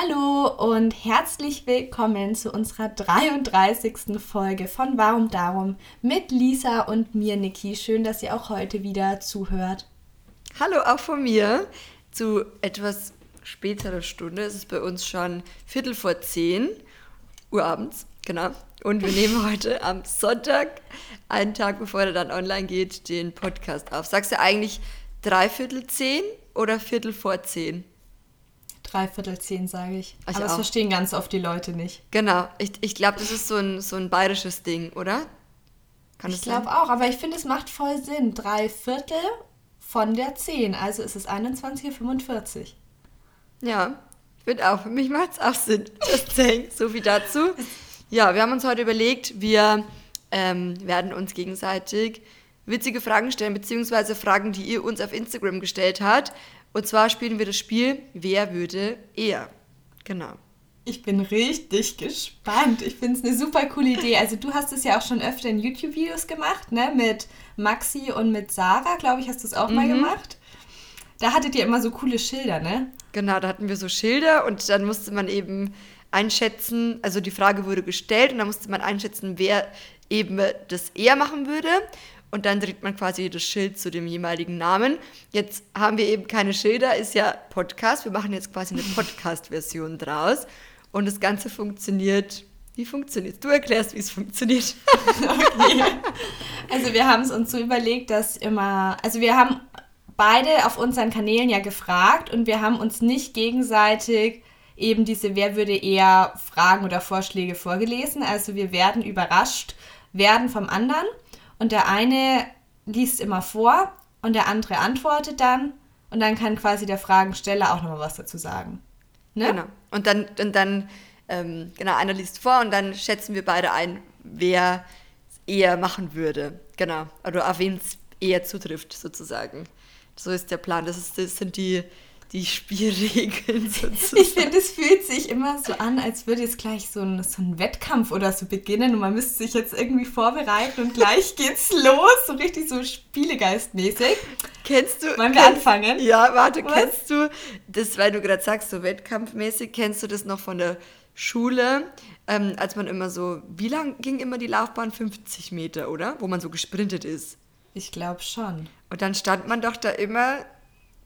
Hallo und herzlich willkommen zu unserer 33. Folge von Warum Darum mit Lisa und mir, Niki. Schön, dass ihr auch heute wieder zuhört. Hallo auch von mir zu etwas späterer Stunde. Es ist bei uns schon Viertel vor zehn Uhr abends, genau. Und wir nehmen heute am Sonntag, einen Tag bevor er dann online geht, den Podcast auf. Sagst du eigentlich dreiviertel zehn oder Viertel vor zehn? Dreiviertel zehn, sage ich. ich. Aber das verstehen ganz oft die Leute nicht. Genau. Ich, ich glaube, das ist so ein, so ein bayerisches Ding, oder? Kann ich glaube auch, aber ich finde, es macht voll Sinn. Drei Viertel von der 10, also ist es 21.45 Uhr. Ja, ich finde auch, für mich macht es auch Sinn, das Zehn. So viel dazu. Ja, wir haben uns heute überlegt, wir ähm, werden uns gegenseitig witzige Fragen stellen, beziehungsweise Fragen, die ihr uns auf Instagram gestellt habt. Und zwar spielen wir das Spiel Wer würde eher? Genau. Ich bin richtig gespannt. Ich finde es eine super coole Idee. Also du hast es ja auch schon öfter in YouTube-Videos gemacht, ne? Mit Maxi und mit Sarah, glaube ich, hast du es auch mhm. mal gemacht. Da hattet ihr immer so coole Schilder, ne? Genau, da hatten wir so Schilder und dann musste man eben einschätzen, also die Frage wurde gestellt und dann musste man einschätzen, wer eben das eher machen würde und dann dreht man quasi das Schild zu dem jeweiligen Namen. Jetzt haben wir eben keine Schilder, ist ja Podcast. Wir machen jetzt quasi eine Podcast-Version draus. Und das Ganze funktioniert. Wie funktioniert Du erklärst, wie es funktioniert. okay. Also wir haben es uns so überlegt, dass immer, also wir haben beide auf unseren Kanälen ja gefragt und wir haben uns nicht gegenseitig eben diese Wer würde eher Fragen oder Vorschläge vorgelesen. Also wir werden überrascht werden vom anderen und der eine liest immer vor und der andere antwortet dann und dann kann quasi der Fragensteller auch nochmal was dazu sagen. Ne? Genau. Und dann, und dann ähm, genau, einer liest vor und dann schätzen wir beide ein, wer eher machen würde. Genau. Oder auf wen es eher zutrifft, sozusagen. So ist der Plan. Das, ist, das sind die die Spielregeln sozusagen. Ich finde, es fühlt sich immer so an, als würde jetzt gleich so ein, so ein Wettkampf oder so beginnen und man müsste sich jetzt irgendwie vorbereiten und gleich geht's los, so richtig so Spielegeistmäßig. Kennst du. Wollen wir kennst, anfangen? Ja, warte, Was? kennst du das, weil du gerade sagst, so wettkampfmäßig, kennst du das noch von der Schule, ähm, als man immer so, wie lang ging immer die Laufbahn? 50 Meter, oder? Wo man so gesprintet ist. Ich glaube schon. Und dann stand man doch da immer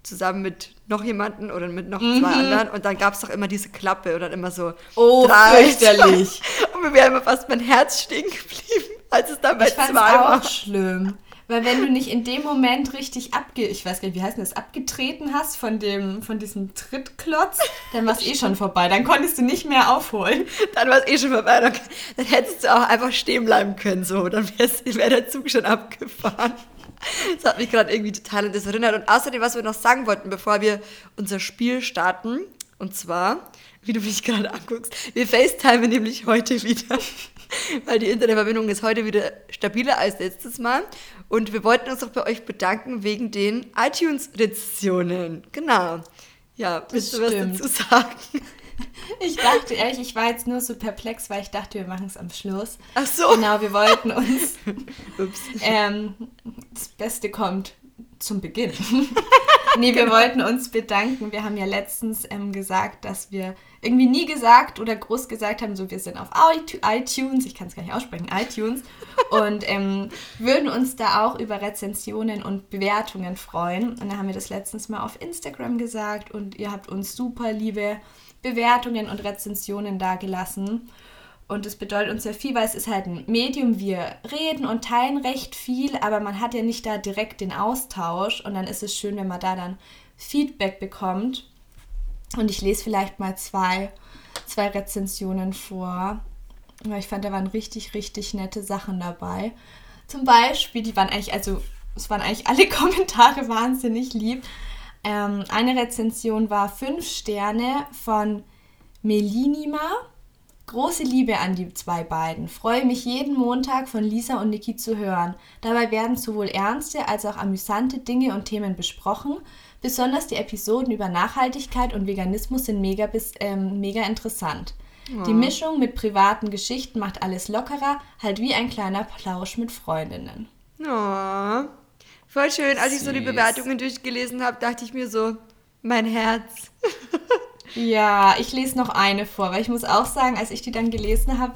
zusammen mit noch jemanden oder mit noch mhm. zwei anderen und dann gab es doch immer diese Klappe und dann immer so oh fürchterlich. Und mir wäre immer fast mein Herz stehen geblieben als es dann bei ich zwei war. auch schlimm. Weil wenn du nicht in dem Moment richtig abge ich weiß gar nicht wie heißt das abgetreten hast von dem von diesem Trittklotz dann war es eh schon vorbei. Dann konntest du nicht mehr aufholen. Dann war es eh schon vorbei. Dann, dann, hättest du auch einfach stehen bleiben können so. Dann wäre der Zug schon abgefahren das hat mich gerade irgendwie total an das erinnert. Und außerdem, was wir noch sagen wollten, bevor wir unser Spiel starten, und zwar, wie du mich gerade anguckst, wir FaceTime nämlich heute wieder, weil die Internetverbindung ist heute wieder stabiler als letztes Mal. Und wir wollten uns auch bei euch bedanken wegen den iTunes-Rezessionen. Genau. Ja, willst du was dazu sagen? Ich dachte ehrlich, ich war jetzt nur so perplex, weil ich dachte, wir machen es am Schluss. Ach so. Genau, wir wollten uns. Ups. Ähm, das Beste kommt zum Beginn. nee, wir genau. wollten uns bedanken. Wir haben ja letztens ähm, gesagt, dass wir irgendwie nie gesagt oder groß gesagt haben, so wir sind auf iTunes, ich kann es gar nicht aussprechen, iTunes, und ähm, würden uns da auch über Rezensionen und Bewertungen freuen. Und da haben wir das letztens mal auf Instagram gesagt und ihr habt uns super liebe Bewertungen und Rezensionen dagelassen. Und das bedeutet uns sehr viel, weil es ist halt ein Medium. Wir reden und teilen recht viel, aber man hat ja nicht da direkt den Austausch. Und dann ist es schön, wenn man da dann Feedback bekommt. Und ich lese vielleicht mal zwei, zwei Rezensionen vor. Ich fand, da waren richtig, richtig nette Sachen dabei. Zum Beispiel, die waren eigentlich, also es waren eigentlich alle Kommentare wahnsinnig lieb. Ähm, eine Rezension war 5 Sterne von Melinima. Große Liebe an die zwei beiden. Freue mich jeden Montag von Lisa und Niki zu hören. Dabei werden sowohl ernste als auch amüsante Dinge und Themen besprochen. Besonders die Episoden über Nachhaltigkeit und Veganismus sind mega, bis, ähm, mega interessant. Ja. Die Mischung mit privaten Geschichten macht alles lockerer, halt wie ein kleiner Plausch mit Freundinnen. Ja. Voll schön. Als Süß. ich so die Bewertungen durchgelesen habe, dachte ich mir so, mein Herz. Ja, ich lese noch eine vor, weil ich muss auch sagen, als ich die dann gelesen habe,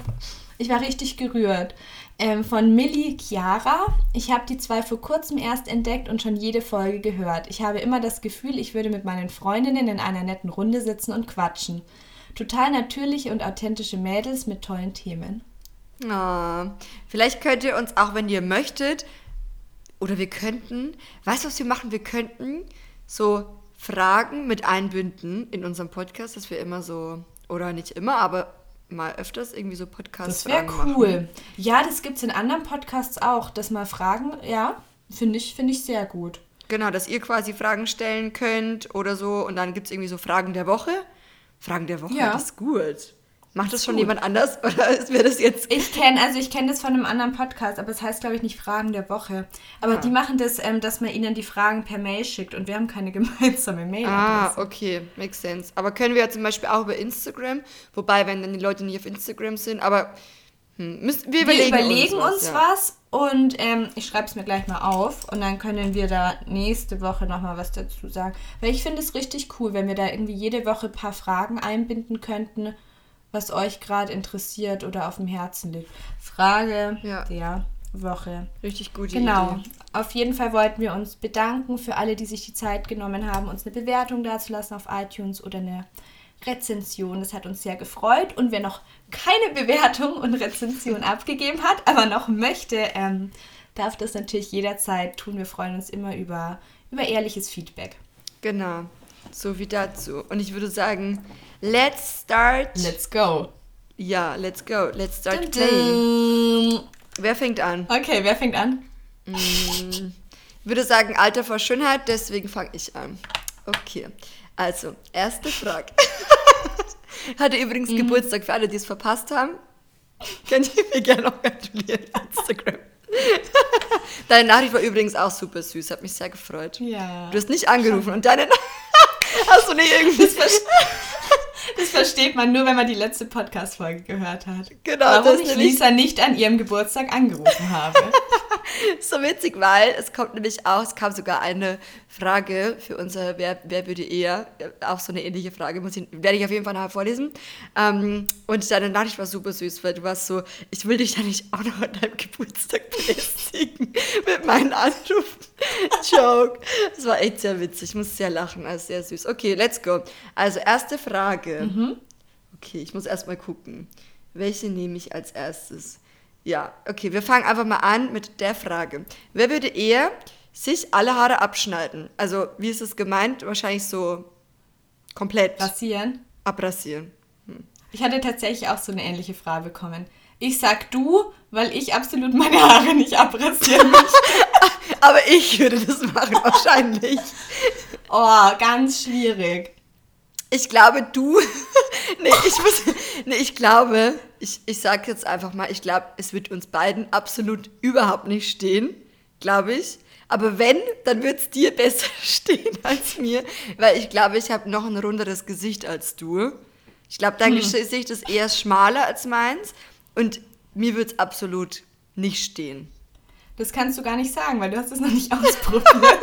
ich war richtig gerührt. Ähm, von Millie Chiara. Ich habe die zwei vor kurzem erst entdeckt und schon jede Folge gehört. Ich habe immer das Gefühl, ich würde mit meinen Freundinnen in einer netten Runde sitzen und quatschen. Total natürliche und authentische Mädels mit tollen Themen. Oh, vielleicht könnt ihr uns auch, wenn ihr möchtet, oder wir könnten, weißt du, was wir machen? Wir könnten so Fragen mit einbinden in unserem Podcast, dass wir immer so, oder nicht immer, aber mal öfters irgendwie so Podcasts Das wäre cool. Machen. Ja, das gibt es in anderen Podcasts auch, dass mal Fragen, ja, finde ich, find ich sehr gut. Genau, dass ihr quasi Fragen stellen könnt oder so und dann gibt es irgendwie so Fragen der Woche. Fragen der Woche, ja. das ist gut. Macht das schon gut. jemand anders oder ist mir das jetzt? Ich kenne, also ich kenne das von einem anderen Podcast, aber es heißt, glaube ich, nicht Fragen der Woche. Aber ah. die machen das, ähm, dass man ihnen die Fragen per Mail schickt und wir haben keine gemeinsame Mail. Ah, okay, makes sense. Aber können wir ja zum Beispiel auch über Instagram, wobei, wenn dann die Leute nicht auf Instagram sind, aber hm, müssen, wir überlegen, wir überlegen uns, was, uns ja. was und ähm, ich schreibe es mir gleich mal auf und dann können wir da nächste Woche nochmal was dazu sagen. Weil ich finde es richtig cool, wenn wir da irgendwie jede Woche ein paar Fragen einbinden könnten was euch gerade interessiert oder auf dem Herzen liegt. Frage ja. der Woche. Richtig gut. Genau. Idee. Auf jeden Fall wollten wir uns bedanken für alle, die sich die Zeit genommen haben, uns eine Bewertung dazulassen auf iTunes oder eine Rezension. Das hat uns sehr gefreut. Und wer noch keine Bewertung und Rezension abgegeben hat, aber noch möchte, ähm, darf das natürlich jederzeit tun. Wir freuen uns immer über, über ehrliches Feedback. Genau. So wie dazu. Und ich würde sagen, let's start. Let's go. Ja, let's go. Let's start dun, playing. Wer fängt an? Okay, wer fängt an? Mm, ich würde sagen, Alter vor Schönheit, deswegen fange ich an. Okay. Also, erste Frage. Hatte übrigens mhm. Geburtstag für alle, die es verpasst haben. Könnt ihr mir gerne noch gratulieren. Instagram. Deine Nachricht war übrigens auch super süß, hat mich sehr gefreut. Ja. Du hast nicht angerufen und deine Nachricht. Hast du nicht irgendwie. Das, ver das, versteht man nur, wenn man die letzte Podcast-Folge gehört hat. Genau. Warum ich Lisa nicht an ihrem Geburtstag angerufen habe. so witzig, weil es kommt nämlich auch, es kam sogar eine Frage für unser Wer, wer würde eher, auch so eine ähnliche Frage, muss ich, werde ich auf jeden Fall nachher vorlesen. Ähm, und deine Nachricht war super süß, weil du warst so, ich will dich ja nicht auch noch an deinem Geburtstag belästigen mit meinen Anrufen. Joke. Das war echt sehr witzig, ich muss sehr lachen, also sehr süß. Okay, let's go. Also erste Frage. Mhm. Okay, ich muss erstmal gucken. Welche nehme ich als erstes? Ja, okay, wir fangen einfach mal an mit der Frage. Wer würde eher sich alle Haare abschneiden? Also, wie ist es gemeint? Wahrscheinlich so komplett. Rasieren? Abrasieren. Hm. Ich hatte tatsächlich auch so eine ähnliche Frage bekommen. Ich sag du, weil ich absolut meine Haare nicht abrasieren möchte. Aber ich würde das machen, wahrscheinlich. Oh, ganz schwierig. Ich glaube, du. nee, ich muss. Nee, ich glaube, ich, ich sag jetzt einfach mal, ich glaube, es wird uns beiden absolut überhaupt nicht stehen. Glaube ich. Aber wenn, dann wird es dir besser stehen als mir. Weil ich glaube, ich habe noch ein runderes Gesicht als du. Ich glaube, dein hm. Gesicht ist eher schmaler als meins. Und mir wird es absolut nicht stehen. Das kannst du gar nicht sagen, weil du hast es noch nicht ausprobiert.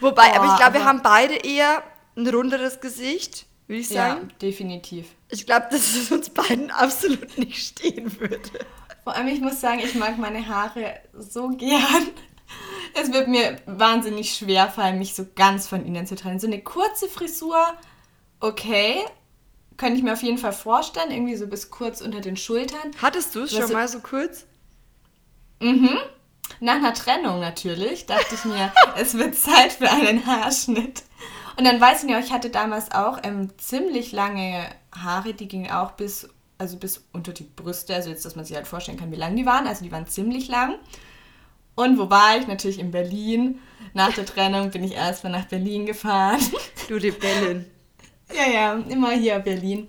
Wobei, oh, aber ich glaube, wir haben beide eher ein runderes Gesicht, würde ich sagen. Ja, definitiv. Ich glaube, dass es uns beiden absolut nicht stehen würde. Vor allem, ich muss sagen, ich mag meine Haare so gern. Es wird mir wahnsinnig schwer fallen, mich so ganz von ihnen zu trennen. So eine kurze Frisur, okay, könnte ich mir auf jeden Fall vorstellen, irgendwie so bis kurz unter den Schultern. Hattest du es schon mal so kurz? Mhm. Nach einer Trennung natürlich dachte ich mir, es wird Zeit für einen Haarschnitt. Und dann weiß ich nicht, ich hatte damals auch ähm, ziemlich lange Haare, die gingen auch bis, also bis unter die Brüste, also jetzt, dass man sich halt vorstellen kann, wie lang die waren. Also die waren ziemlich lang. Und wo war ich? Natürlich in Berlin. Nach der Trennung bin ich erstmal nach Berlin gefahren. Du, die Berlin. ja, ja, immer hier Berlin.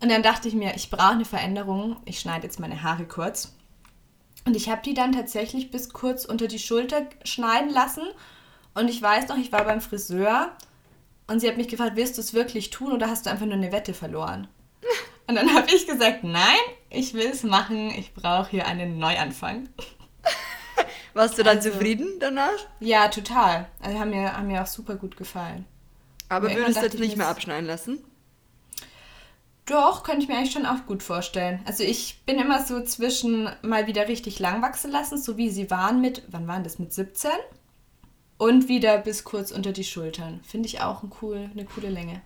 Und dann dachte ich mir, ich brauche eine Veränderung. Ich schneide jetzt meine Haare kurz. Und ich habe die dann tatsächlich bis kurz unter die Schulter schneiden lassen. Und ich weiß noch, ich war beim Friseur und sie hat mich gefragt, willst du es wirklich tun oder hast du einfach nur eine Wette verloren? Und dann habe ich gesagt, nein, ich will es machen, ich brauche hier einen Neuanfang. Warst du dann also, zufrieden danach? Ja, total. Also haben mir, haben mir auch super gut gefallen. Aber Ja, würdest du jetzt ich nicht mehr abschneiden lassen? Doch, könnte ich mir eigentlich schon auch gut vorstellen. Also ich bin immer so zwischen mal wieder richtig lang wachsen lassen, so wie sie waren mit, wann waren das, mit 17? Und wieder bis kurz unter die Schultern. Finde ich auch ein cool, eine coole Länge.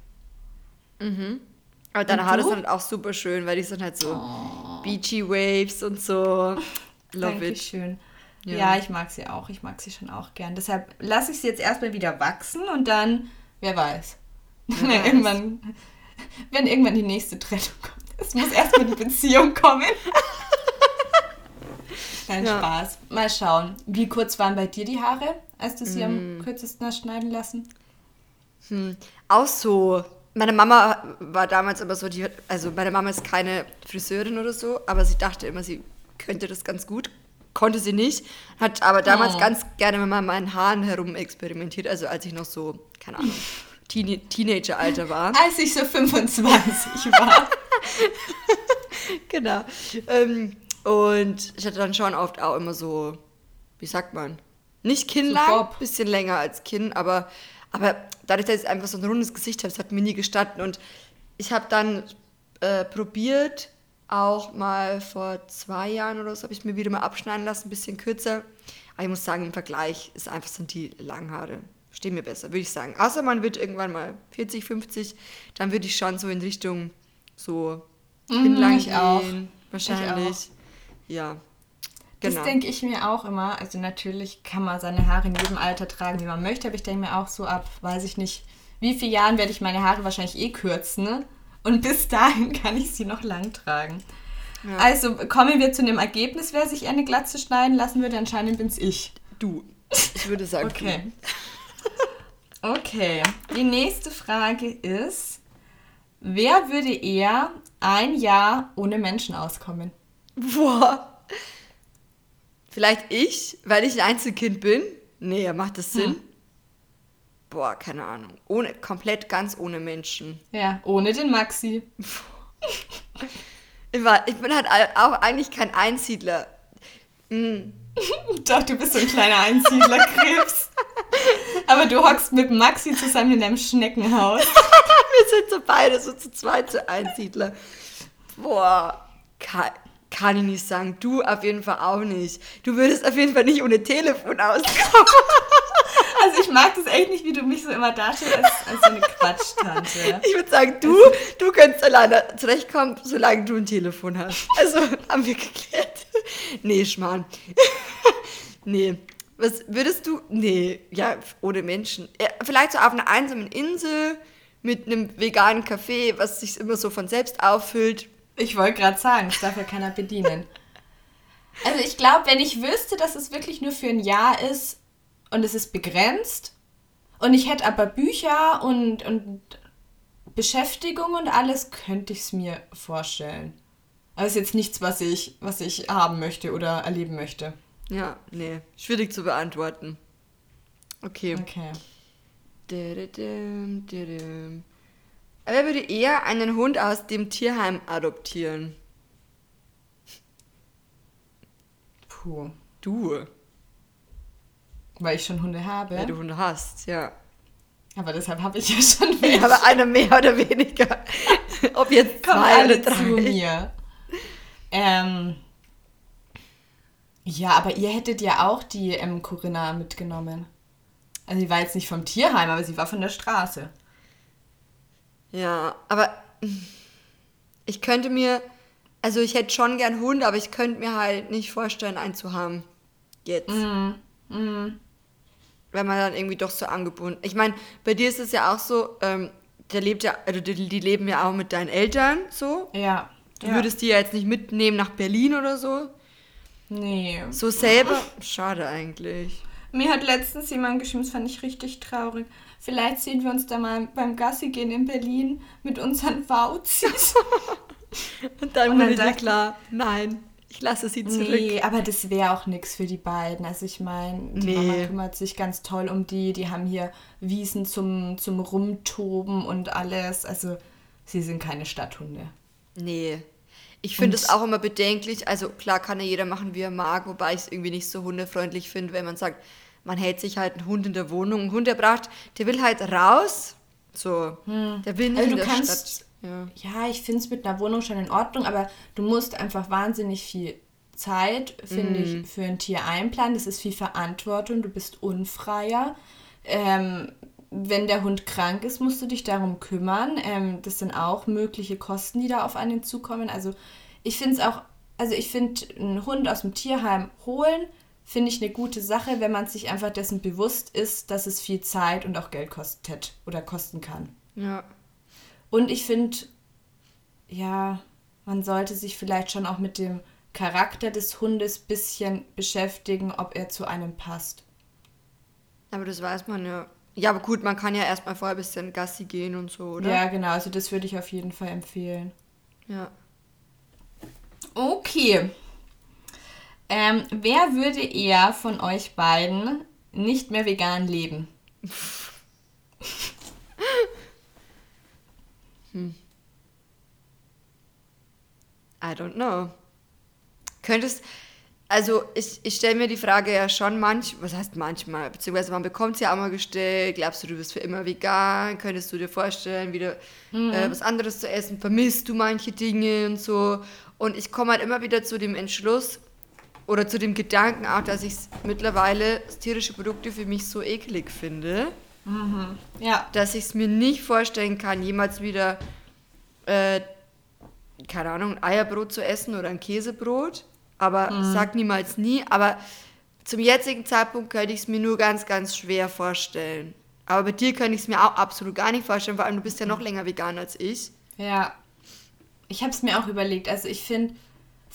Aber deine Haare sind halt auch super schön, weil die sind halt so Beachy Waves und so. Love it. Dankeschön. Ja. Ja. ich mag sie auch. Ich mag sie schon auch gern. Deshalb lasse ich sie jetzt erstmal wieder wachsen und dann, wer weiß. wenn, weiß. Irgendwann, wenn irgendwann die nächste Trennung kommt. Es muss erstmal die Beziehung kommen. Nein, Ja. Spaß. Mal schauen. Wie kurz waren bei dir die Haare, als du sie Mm. am kürzesten hast schneiden lassen? Hm. Auch so. Meine Mama war damals immer so, die, also meine Mama ist keine Friseurin oder so, aber sie dachte immer, sie könnte das ganz gut. Konnte sie nicht. Hat aber damals Oh. ganz gerne mit meinen Haaren herum experimentiert, also als ich noch so, keine Ahnung, Teenie Teenager-Alter war. Als ich so 25 war. genau. Ähm, und ich hatte dann schon oft auch immer so, wie sagt man, nicht kinnlang, Bob. bisschen länger als Kinn, aber, aber dadurch, dass ich einfach so ein rundes Gesicht habe, das hat mir nie gestanden. Und ich habe dann äh, probiert, auch mal vor zwei Jahren oder so, habe ich mir wieder mal abschneiden lassen, ein bisschen kürzer. Aber ich muss sagen, im Vergleich ist einfach sind die Langhaare. Stehen mir besser, würde ich sagen. Außer man wird irgendwann mal 40, 50, dann würde ich schon so in Richtung so Mhm, hinlang ich auch. gehen. Wahrscheinlich. Ja. Das Genau. denke ich mir auch immer. Also natürlich kann man seine Haare in jedem Alter tragen, wie man möchte, aber ich denke mir auch so ab, weiß ich nicht, wie viele Jahren werde ich meine Haare wahrscheinlich eh kürzen, ne? Und bis dahin kann ich sie noch lang tragen. Ja. Also kommen wir zu einem Ergebnis, wer sich eine Glatze schneiden lassen würde. Anscheinend bin's ich. du. Ich würde sagen, Okay. Okay. Die nächste Frage ist, wer würde eher ein Jahr ohne Menschen auskommen? Boah. Vielleicht ich, weil ich ein Einzelkind bin? Nee, macht das Sinn? Boah, keine Ahnung. Ohne, komplett ganz ohne Menschen. Ja, ohne den Maxi. Ich, war, ich bin halt auch eigentlich kein Einsiedler. Hm. Doch, du bist so ein kleiner Einsiedlerkrebs. Aber du hockst mit Maxi zusammen in deinem Schneckenhaus. Wir sind so beide so zu zweit so Einsiedler. Boah, kann, ich nicht sagen. Du auf jeden Fall auch nicht. Du würdest auf jeden Fall nicht ohne Telefon auskommen. Also ich mag das echt nicht, wie du mich so immer darstellst als, als so eine Quatschtante. Ich würde sagen, du, du könntest alleine zurechtkommen, solange du ein Telefon hast. Also haben wir geklärt. Nee, Schmarrn. nee. Was würdest du? Nee, ja, ohne Menschen. Ja, vielleicht so auf einer einsamen Insel mit einem veganen Café, was sich immer so von selbst auffüllt. Ich wollte gerade sagen, das darf ja keiner bedienen. Also ich glaube, wenn ich wüsste, dass es wirklich nur für ein Jahr ist und es ist begrenzt und ich hätte aber Bücher und, und Beschäftigung und alles, könnte ich es mir vorstellen. Aber es ist jetzt nichts, was ich, was ich haben möchte oder erleben möchte. Ja, nee, schwierig zu beantworten. Okay. Okay. Didum. Wer würde eher einen Hund aus dem Tierheim adoptieren? Puh. Du, Weil ich schon Hunde habe. weil du Hunde hast, ja. aber deshalb habe ich ja schon Ja, welche. aber einer mehr oder weniger. Ob jetzt Kommen zwei oder alle drei. zu mir. Ähm, ja, aber ihr hättet ja auch die ähm, Corinna mitgenommen. Also sie war jetzt nicht vom Tierheim, aber sie war von der Straße. Ja, aber ich könnte mir, also ich hätte schon gern Hund, aber ich könnte mir halt nicht vorstellen, einen zu haben. Jetzt. Mhm. Wenn man dann irgendwie doch so angebunden. Ich meine, bei dir ist es ja auch so, ähm, der lebt ja, also die, die leben ja auch mit deinen Eltern so. Ja. Du würdest die ja jetzt nicht mitnehmen nach Berlin oder so. Nee. So selber. Schade eigentlich. Mir hat letztens jemand geschrieben, das fand ich richtig traurig. Vielleicht sehen wir uns da mal beim Gassi gehen in Berlin mit unseren Wauzis. Und dann wurde dir klar, nein, ich lasse sie zurück. Nee, aber das wäre auch nichts für die beiden. Also ich meine, die Nee. Mama kümmert sich ganz toll um die. Die haben hier Wiesen zum, zum Rumtoben und alles. Also sie sind keine Stadthunde. Nee. Ich finde es auch immer bedenklich. Also klar kann ja jeder machen, wie er mag, wobei ich es irgendwie nicht so hundefreundlich finde, wenn man sagt, man hält sich halt einen Hund in der Wohnung. Ein Hund, der braucht, der will halt raus, So, der will nicht Also in du der kannst, Stadt. Ja. ja, ich finde es mit einer Wohnung schon in Ordnung, aber du musst einfach wahnsinnig viel Zeit, finde Mhm. ich, für ein Tier einplanen. Das ist viel Verantwortung, du bist unfreier. Ähm, wenn der Hund krank ist, musst du dich darum kümmern. Ähm, das sind auch mögliche Kosten, die da auf einen zukommen. Also ich finde es auch, also ich finde, einen Hund aus dem Tierheim holen, finde ich eine gute Sache, wenn man sich einfach dessen bewusst ist, dass es viel Zeit und auch Geld kostet oder kosten kann. ja. Und ich finde, ja, man sollte sich vielleicht schon auch mit dem Charakter des Hundes bisschen beschäftigen, ob er zu einem passt. Aber das weiß man ja. Ja, aber gut, man kann ja erstmal vorher ein bisschen Gassi gehen und so, oder? Ja, genau, also das würde ich auf jeden Fall empfehlen. Ja. Okay. Ähm, wer würde eher von euch beiden nicht mehr vegan leben? I don't know. Könntest, also ich, ich stelle mir die Frage ja schon manch, was heißt manchmal, beziehungsweise man bekommt es ja auch mal gestellt, glaubst du, du bist für immer vegan, könntest du dir vorstellen, wieder äh, was anderes zu essen, vermisst du manche Dinge und so. Und ich komme halt immer wieder zu dem Entschluss oder zu dem Gedanken auch, dass ich mittlerweile tierische Produkte für mich so eklig finde. Ja. dass ich es mir nicht vorstellen kann, jemals wieder, äh, keine Ahnung, ein Eierbrot zu essen oder ein Käsebrot. Aber sag niemals nie. Aber zum jetzigen Zeitpunkt könnte ich es mir nur ganz, ganz schwer vorstellen. Aber bei dir könnte ich es mir auch absolut gar nicht vorstellen, vor allem du bist ja noch länger vegan als ich. Ja. Ich habe es mir auch überlegt. Also ich finde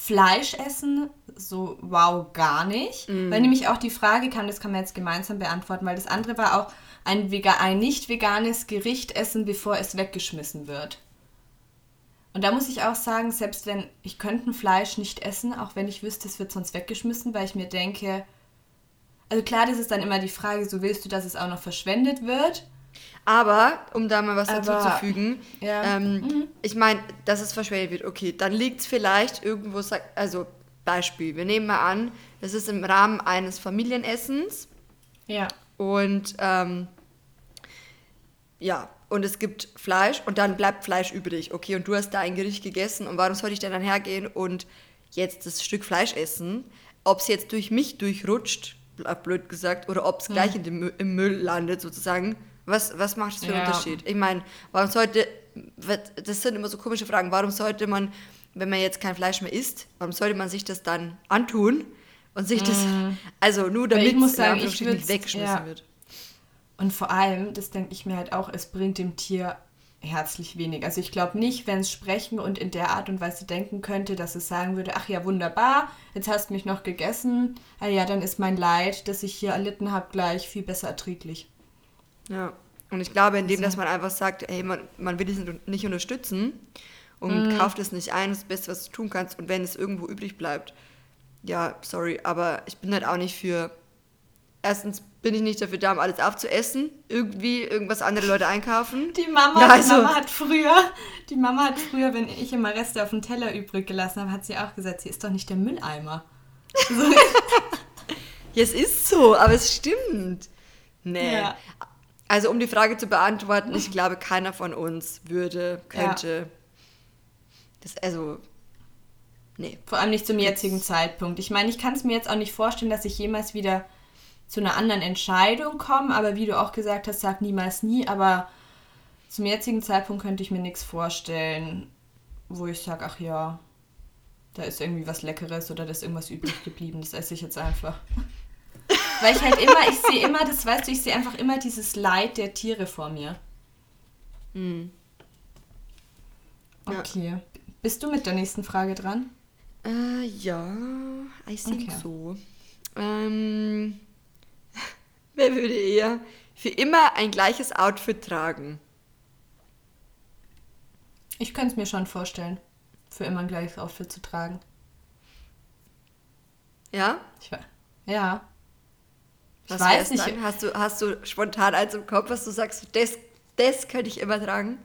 Fleisch essen so wow gar nicht. Weil nämlich auch die Frage kam, das kann man jetzt gemeinsam beantworten, weil das andere war auch ein, vega ein nicht veganes Gericht essen, bevor es weggeschmissen wird. Und da muss ich auch sagen, selbst wenn ich könnte ein Fleisch nicht essen, auch wenn ich wüsste, es wird sonst weggeschmissen, weil ich mir denke, also klar, das ist dann immer die Frage, so willst du, dass es auch noch verschwendet wird? Aber, um da mal was Aber- zu fügen, Ja. ähm, ich meine, dass es verschwendet wird, okay, dann liegt es vielleicht irgendwo, also Beispiel, wir nehmen mal an, das ist im Rahmen eines Familienessens Ja. und ähm, ja, und es gibt Fleisch und dann bleibt Fleisch übrig, okay, und du hast da ein Gericht gegessen und warum sollte ich denn dann hergehen und jetzt das Stück Fleisch essen? Ob es jetzt durch mich durchrutscht, bl- blöd gesagt, oder ob es gleich in dem, im Müll landet sozusagen, was, was macht das für einen Ja. Unterschied? Ich meine, warum sollte, das sind immer so komische Fragen, warum sollte man, wenn man jetzt kein Fleisch mehr isst, warum sollte man sich das dann antun und sich das, also nur ich damit muss sagen, ich nicht weggeschmissen ja. wird. Und vor allem, das denke ich mir halt auch, es bringt dem Tier herzlich wenig. Also ich glaube nicht, wenn es sprechen und in der Art und Weise denken könnte, dass es sagen würde, ach ja, wunderbar, jetzt hast du mich noch gegessen, ah ja, dann ist mein Leid, das ich hier erlitten habe, gleich viel besser erträglich. Ja. Und ich glaube, indem, Also dass man einfach sagt, hey, man, man will es nicht unterstützen und Mhm. kauft es nicht ein, das Beste, was du tun kannst. Und wenn es irgendwo übrig bleibt, ja, sorry, aber ich bin halt auch nicht für. Erstens bin ich nicht dafür da, um alles aufzuessen, irgendwie irgendwas andere Leute einkaufen. Die Mama, Ja, die also- Mama hat früher, die Mama hat früher, wenn ich immer Reste auf dem Teller übrig gelassen habe, hat sie auch gesagt, sie ist doch nicht der Mülleimer. So, Ja, es ist so, aber es stimmt. Nee. Ja. Also um die Frage zu beantworten, ich glaube, keiner von uns würde, könnte. Das, also, nee. Vor allem nicht zum jetzigen Zeitpunkt. Ich meine, ich kann es mir jetzt auch nicht vorstellen, dass ich jemals wieder zu einer anderen Entscheidung komme, aber wie du auch gesagt hast, sag niemals nie, aber zum jetzigen Zeitpunkt könnte ich mir nichts vorstellen, wo ich sage, ach ja, da ist irgendwie was Leckeres oder da ist irgendwas übrig geblieben, das esse ich jetzt einfach. Weil ich halt immer, ich sehe immer, das weißt du, ich sehe einfach immer dieses Leid der Tiere vor mir. Ja. Okay. Bist du mit der nächsten Frage dran? Äh, ja, I think Okay. so. Ähm, wer würde eher für immer ein gleiches Outfit tragen? Ich könnte es mir schon vorstellen, für immer ein gleiches Outfit zu tragen. Ja? Ich, ja. Ich Was weiß nicht. Hast, du, hast du spontan eins im Kopf, was du sagst, das, das könnte ich immer tragen?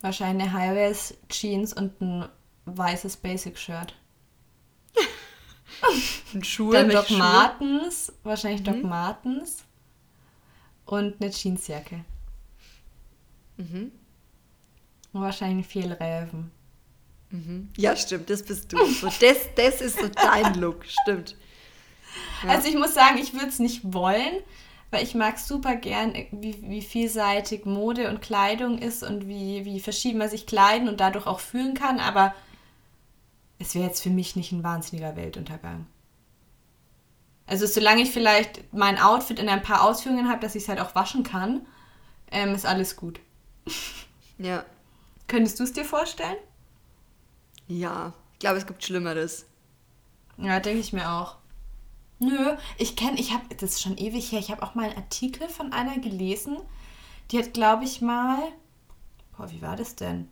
Wahrscheinlich eine Highways, Jeans und ein weißes Basic-Shirt. Und Schuhe? Dann Doc Schuhe? Martens, wahrscheinlich Mhm. Doc Martens und eine Jeansjacke. Mhm. Und wahrscheinlich viel Räven. Mhm. Ja, stimmt, das bist du. So, das, das ist so dein Look, stimmt. Ja. Also ich muss sagen, ich würde es nicht wollen, weil ich mag super gern, wie, wie vielseitig Mode und Kleidung ist und wie, wie verschieden man sich kleiden und dadurch auch fühlen kann, aber es wäre jetzt für mich nicht ein wahnsinniger Weltuntergang. Also solange ich vielleicht mein Outfit in ein paar Ausführungen habe, dass ich es halt auch waschen kann, ähm, ist alles gut. Ja. Könntest du es dir vorstellen? Ja, ich glaube, es gibt Schlimmeres. Ja, denke ich mir auch. Nö, ich kenne, ich habe, das ist schon ewig her, ich habe auch mal einen Artikel von einer gelesen, die hat, glaube ich, mal, boah, wie war das denn?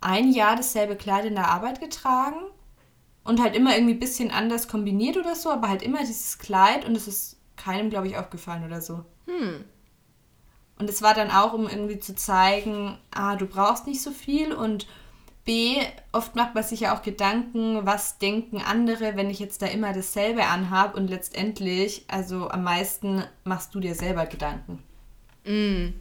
Ein Jahr dasselbe Kleid in der Arbeit getragen und halt immer irgendwie ein bisschen anders kombiniert oder so, aber halt immer dieses Kleid und es ist keinem, glaube ich, aufgefallen oder so. Hm. Und es war dann auch, um irgendwie zu zeigen, ah, du brauchst nicht so viel und B, oft macht man sich ja auch Gedanken, was denken andere, wenn ich jetzt da immer dasselbe anhabe und letztendlich, also am meisten machst du dir selber Gedanken. Mm.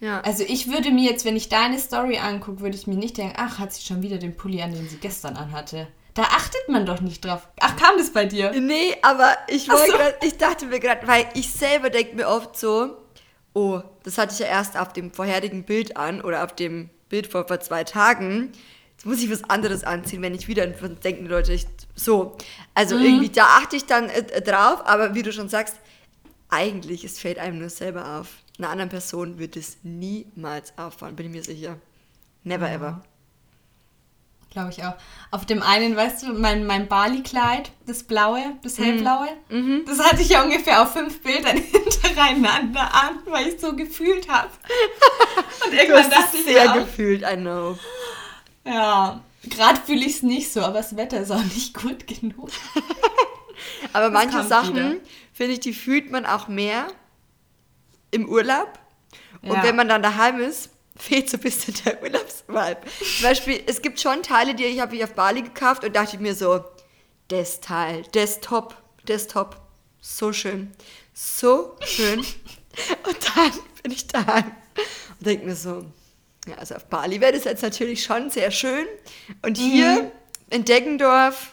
Ja. Also ich würde mir jetzt, wenn ich deine Story angucke, würde ich mir nicht denken, ach, hat sie schon wieder den Pulli an, den sie gestern anhatte. Da achtet man doch nicht drauf. Ach, kam das bei dir? Nee, aber ich, wollte so. grad, ich dachte mir gerade, weil ich selber denke mir oft so, oh, das hatte ich ja erst auf dem vorherigen Bild an oder auf dem Bild vor, vor zwei Tagen. Jetzt muss ich was anderes anziehen, wenn ich wieder denken Leute, ich, so. Also mhm. irgendwie, da achte ich dann äh, drauf, aber wie du schon sagst, eigentlich, es fällt einem nur selber auf. Einer anderen Person wird es niemals auffallen, bin ich mir sicher. Never ja. ever. Glaube ich auch. Auf dem einen, weißt du, mein, mein Bali-Kleid, das blaue, das mhm. hellblaue, mhm. das hatte ich ja ungefähr auf fünf Bildern hintereinander an, weil ich so gefühlt habe. Und irgendwann du hast dachte ich sehr gefühlt, I know. Ja, gerade fühle ich es nicht so, aber das Wetter ist auch nicht gut genug. aber das manche Sachen, finde ich, die fühlt man auch mehr im Urlaub. Und ja. wenn man dann daheim ist, fehlt so ein bisschen der Urlaubsvibe. Zum Beispiel, es gibt schon Teile, die ich habe ich auf Bali gekauft und dachte ich mir so, das Teil, das Top, das Top, so schön, so schön. und dann bin ich daheim und denke mir so, ja, also auf Bali wäre das jetzt natürlich schon sehr schön und hier mhm. in Deggendorf.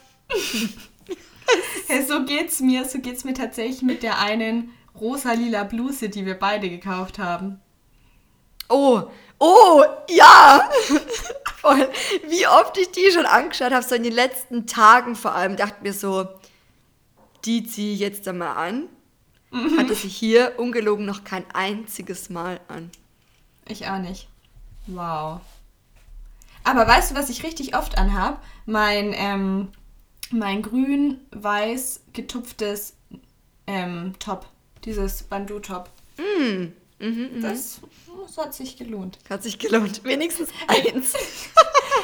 hey, so geht's mir, so geht's mir tatsächlich mit der einen rosa-lila Bluse, die wir beide gekauft haben. Oh, Oh, ja! Voll. Wie oft ich die schon angeschaut habe, so in den letzten Tagen vor allem, dachte mir so, die ziehe ich jetzt einmal an. Mhm. Hatte sie hier ungelogen noch kein einziges Mal an. Ich auch nicht. Wow. Aber weißt du, was ich richtig oft anhab? Mein, ähm, mein grün-weiß getupftes ähm, Top. Dieses Bandu-Top. Mm. Mhm, mhm, das, das hat sich gelohnt. Hat sich gelohnt. Wenigstens eins.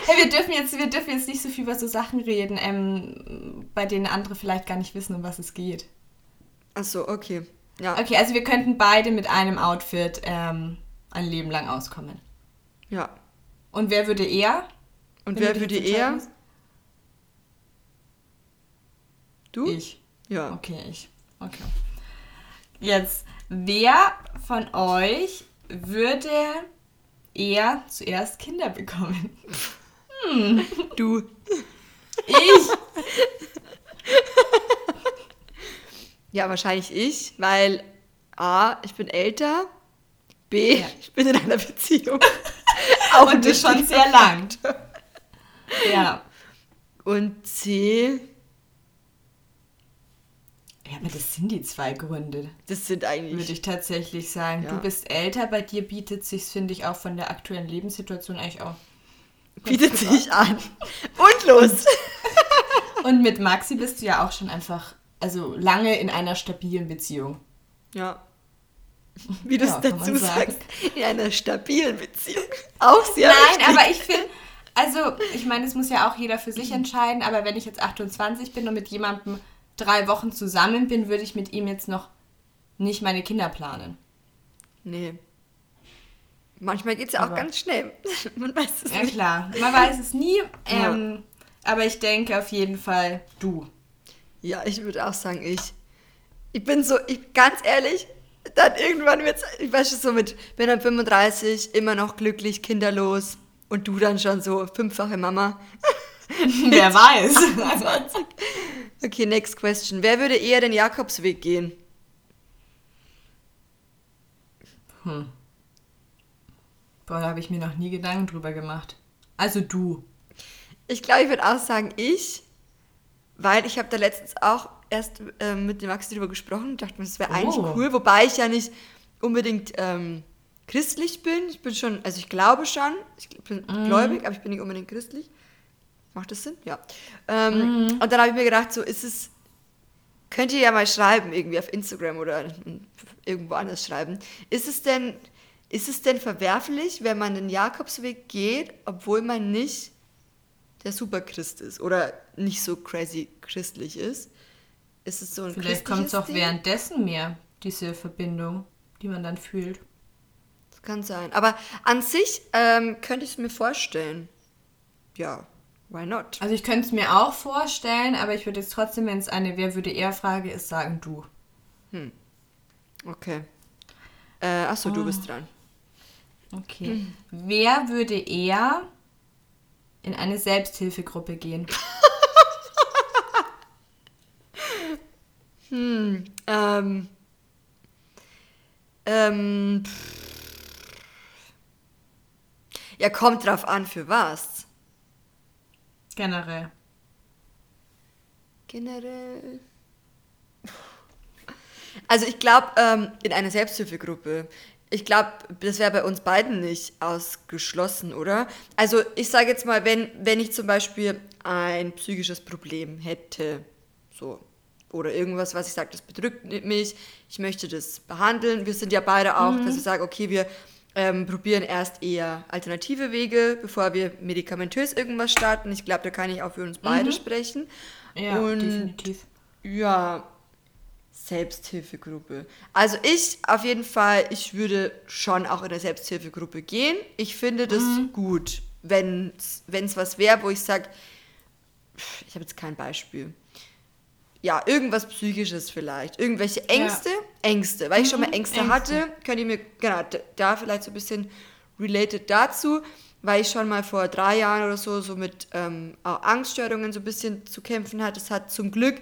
hey, wir, dürfen jetzt, wir dürfen jetzt nicht so viel über so Sachen reden, ähm, bei denen andere vielleicht gar nicht wissen, um was es geht. Ach so, okay. Ja. Okay, also wir könnten beide mit einem Outfit ähm, ein Leben lang auskommen. Ja. Und wer würde eher? Und wer würde eher? Du? Ich. Ja. Okay, ich. Okay. Jetzt Wer von euch würde eher zuerst Kinder bekommen? Hm. Du. Ich. ja, wahrscheinlich ich, weil A, ich bin älter, B, ja. ich bin in einer Beziehung. Auch Und das schon sehr lang. ja. Und C, ja, aber das sind die zwei Gründe. Das sind eigentlich. Würde ich tatsächlich sagen. Ja. Du bist älter, bei dir bietet sich, finde ich, auch von der aktuellen Lebenssituation eigentlich auch. Bietet sich an. Und los! Und, und mit Maxi bist du ja auch schon einfach, also lange in einer stabilen Beziehung. Ja. Wie du es ja, dazu sagst, in einer stabilen Beziehung. Auch sehr Nein, wichtig. aber ich finde, also ich meine, es muss ja auch jeder für sich entscheiden, aber wenn ich jetzt 28 bin und mit jemandem drei Wochen zusammen bin, würde ich mit ihm jetzt noch nicht meine Kinder planen. Nee. Manchmal geht es ja auch aber, ganz schnell. man weiß es ja, nicht. Ja klar, man weiß es nie. Ähm, ja. Aber ich denke auf jeden Fall du. Ja, ich würde auch sagen, ich. Ich bin so, ich, ganz ehrlich, dann irgendwann wird es, ich weiß schon so mit, bin dann 35, immer noch glücklich, kinderlos und du dann schon so fünffache Mama. Wer weiß. okay, next question. Wer würde eher den Jakobsweg gehen? Hm. Boah, da habe ich mir noch nie Gedanken drüber gemacht. Also du. Ich glaube, ich würde auch sagen, ich, weil ich habe da letztens auch erst äh, mit dem Maxi darüber gesprochen und dachte mir, das wäre eigentlich Oh. cool, wobei ich ja nicht unbedingt ähm, christlich bin. Ich bin schon, also ich glaube schon, ich bin gläubig, aber ich bin nicht unbedingt christlich. Macht das Sinn? Ja. Ähm, Und dann habe ich mir gedacht, so ist es, könnt ihr ja mal schreiben, irgendwie auf Instagram oder irgendwo anders schreiben. Ist es denn, ist es denn verwerflich, wenn man den Jakobsweg geht, obwohl man nicht der Superchrist ist oder nicht so crazy christlich ist? Ist es so ein Vielleicht kommt es auch Ding? währenddessen mehr, diese Verbindung, die man dann fühlt. Das kann sein. Aber an sich ähm, könnte ich es mir vorstellen. Ja, why not? Also ich könnte es mir auch vorstellen, aber ich würde jetzt trotzdem, wenn es eine Wer würde eher Frage ist, sagen du. Okay. Äh, achso, du bist dran. Okay. Wer würde eher in eine Selbsthilfegruppe gehen? Ähm. Ähm. pff. Ja, kommt drauf an, für was. Generell. Generell. Also ich glaube, ähm, in einer Selbsthilfegruppe. Ich glaube, das wäre bei uns beiden nicht ausgeschlossen, oder? Also ich sage jetzt mal, wenn, wenn ich zum Beispiel ein psychisches Problem hätte, so, oder irgendwas, was ich sage, das bedrückt mich, ich möchte das behandeln. Wir sind ja beide auch, dass ich sage, okay, wir ähm, probieren erst eher alternative Wege, bevor wir medikamentös irgendwas starten. Ich glaube, da kann ich auch für uns beide sprechen. Ja, Und definitiv. ja, Selbsthilfegruppe. Also ich auf jeden Fall, ich würde schon auch in der Selbsthilfegruppe gehen. Ich finde das gut, wenn es was wäre, wo ich sage, ich habe jetzt kein Beispiel. Ja, irgendwas Psychisches vielleicht. Irgendwelche Ängste? Ängste. Weil ich schon mal Ängste, Ängste. hatte, könnt ihr mir, genau, da vielleicht so ein bisschen related dazu, weil ich schon mal vor drei Jahren oder so, so mit ähm, Angststörungen so ein bisschen zu kämpfen hatte. Es hat zum Glück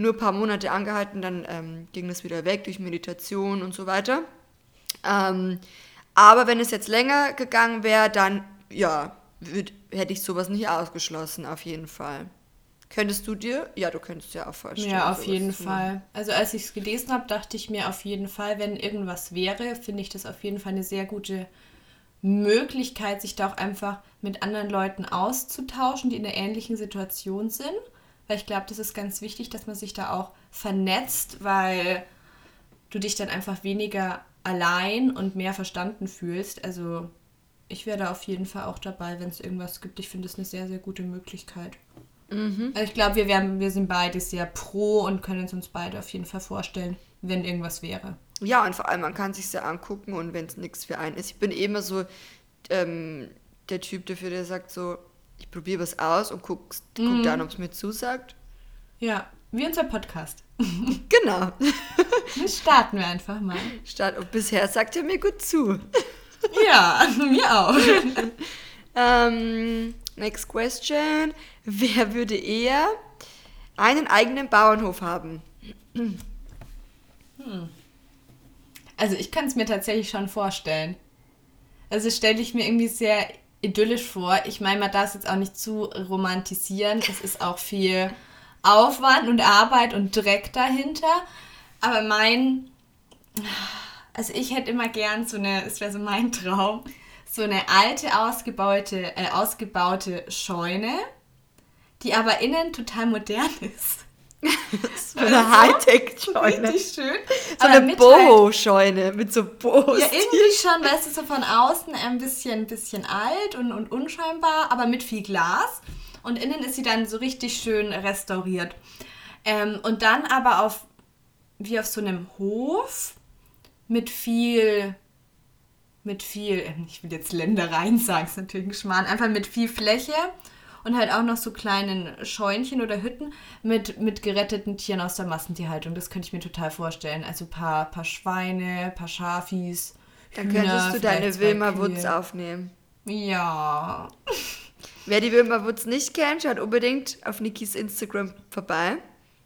nur ein paar Monate angehalten, dann ähm, ging das wieder weg durch Meditation und so weiter. Ähm, aber wenn es jetzt länger gegangen wäre, dann ja, würd, hätte ich sowas nicht ausgeschlossen, auf jeden Fall. Könntest du dir? Ja, du könntest dir auch vorstellen. Ja, auf jeden. Fall. Also als ich es gelesen habe, dachte ich mir auf jeden Fall, wenn irgendwas wäre, finde ich das auf jeden Fall eine sehr gute Möglichkeit, sich da auch einfach mit anderen Leuten auszutauschen, die in einer ähnlichen Situation sind. Weil ich glaube, das ist ganz wichtig, dass man sich da auch vernetzt, weil du dich dann einfach weniger allein und mehr verstanden fühlst. Also ich wäre da auf jeden Fall auch dabei, wenn es irgendwas gibt. Ich finde es eine sehr, sehr gute Möglichkeit. Also ich glaube, wir, wären- wir sind beide sehr pro und können es uns beide auf jeden Fall vorstellen, wenn irgendwas wäre. Ja, und vor allem, man kann sich ja angucken und wenn es nichts für einen ist. Ich bin eh immer so ähm, der Typ dafür, der sagt so, ich probiere was aus und guck, guck dann, ob es mir zusagt. Ja, wie unser Podcast. Genau. Dann starten wir einfach mal. Statt, und bisher sagt er mir gut zu. Ja, mir auch. Ähm, next question. Wer würde eher einen eigenen Bauernhof haben? Also ich kann es mir tatsächlich schon vorstellen. Also stelle ich mir irgendwie sehr idyllisch vor. Ich meine, man darf es jetzt auch nicht zu romantisieren. Es ist auch viel Aufwand und Arbeit und Dreck dahinter. Aber mein, also ich hätte immer gern so eine, es wäre so mein Traum, so eine alte ausgebaute, äh, ausgebaute Scheune, die aber innen total modern ist. So eine Hightech-Scheune. Richtig schön. So aber eine halt- Boho-Scheune mit so Bohos. Ja, irgendwie schon, weißt du, so von außen ein bisschen, bisschen alt und, und unscheinbar, aber mit viel Glas. Und innen ist sie dann so richtig schön restauriert. Ähm, und dann aber auf, wie auf so einem Hof mit viel, mit viel, ähm, ich will jetzt Ländereien sagen, ist natürlich ein Schmarrn, einfach mit viel Fläche und halt auch noch so kleinen Scheunchen oder Hütten mit, mit geretteten Tieren aus der Massentierhaltung. Das könnte ich mir total vorstellen. Also ein paar, paar Schweine, paar Schafis. Dann könntest du deine Wilma Wutz aufnehmen. Ja. Wer die Wilma Wutz nicht kennt, schaut unbedingt auf Nikis Instagram vorbei.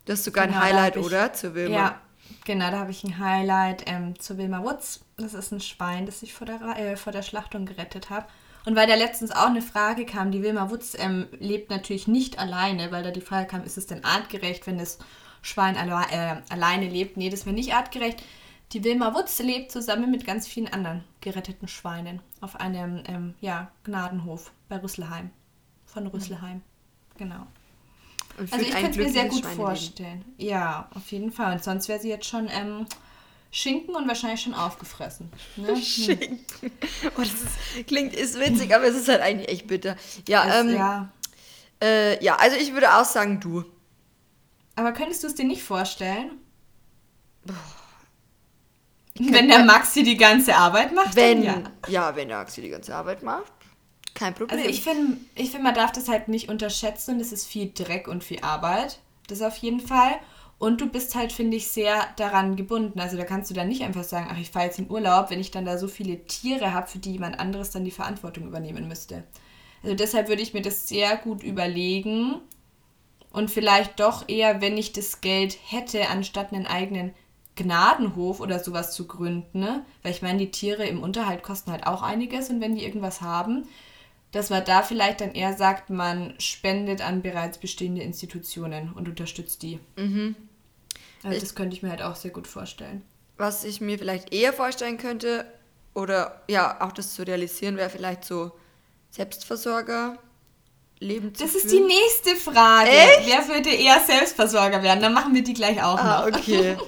Du hast sogar genau, ein Highlight, ich, oder? Zur Wilma. Ja, genau, da habe ich ein Highlight ähm, zur Wilma Wutz. Das ist ein Schwein, das ich vor der, äh, vor der Schlachtung gerettet habe. Und weil da letztens auch eine Frage kam, die Wilma Wutz ähm, lebt natürlich nicht alleine, weil da die Frage kam, ist es denn artgerecht, wenn das Schwein alle, äh, alleine lebt? Nee, das wäre nicht artgerecht. Die Wilma Wutz lebt zusammen mit ganz vielen anderen geretteten Schweinen auf einem ähm, ja, Gnadenhof bei Rüsselheim. Von Rüsselheim. Genau. also ich könnte es mir sehr gut vorstellen. Ja, auf jeden Fall. Und sonst wäre sie jetzt schon ähm, Schinken und wahrscheinlich schon aufgefressen. Ne? Schinken. Oh, das ist, klingt, ist witzig, aber es ist halt eigentlich echt bitter. Ja, es, ähm, ja. Äh, ja, also ich würde auch sagen, du. Aber könntest du es dir nicht vorstellen? Wenn der Maxi die ganze Arbeit macht? Wenn, ja. ja, wenn der Maxi die ganze Arbeit macht. Kein Problem. Also ich finde, ich find, man darf das halt nicht unterschätzen es ist viel Dreck und viel Arbeit. Das auf jeden Fall. Und du bist halt, finde ich, sehr daran gebunden. Also da kannst du dann nicht einfach sagen, ach, ich fahre jetzt in Urlaub, wenn ich dann da so viele Tiere habe, für die jemand anderes dann die Verantwortung übernehmen müsste. Also deshalb würde ich mir das sehr gut überlegen und vielleicht doch eher, wenn ich das Geld hätte, anstatt einen eigenen Gnadenhof oder sowas zu gründen, ne? weil ich meine, die Tiere im Unterhalt kosten halt auch einiges und wenn die irgendwas haben, dass man da vielleicht dann eher sagt, man spendet an bereits bestehende Institutionen und unterstützt die. Mhm. Also das könnte ich mir halt auch sehr gut vorstellen. Was ich mir vielleicht eher vorstellen könnte, oder ja, auch das zu realisieren, wäre vielleicht so Selbstversorger. Leben zu Das führen. ist die nächste Frage. Echt? Wer würde eher Selbstversorger werden? Dann machen wir die gleich auch ah, noch. okay.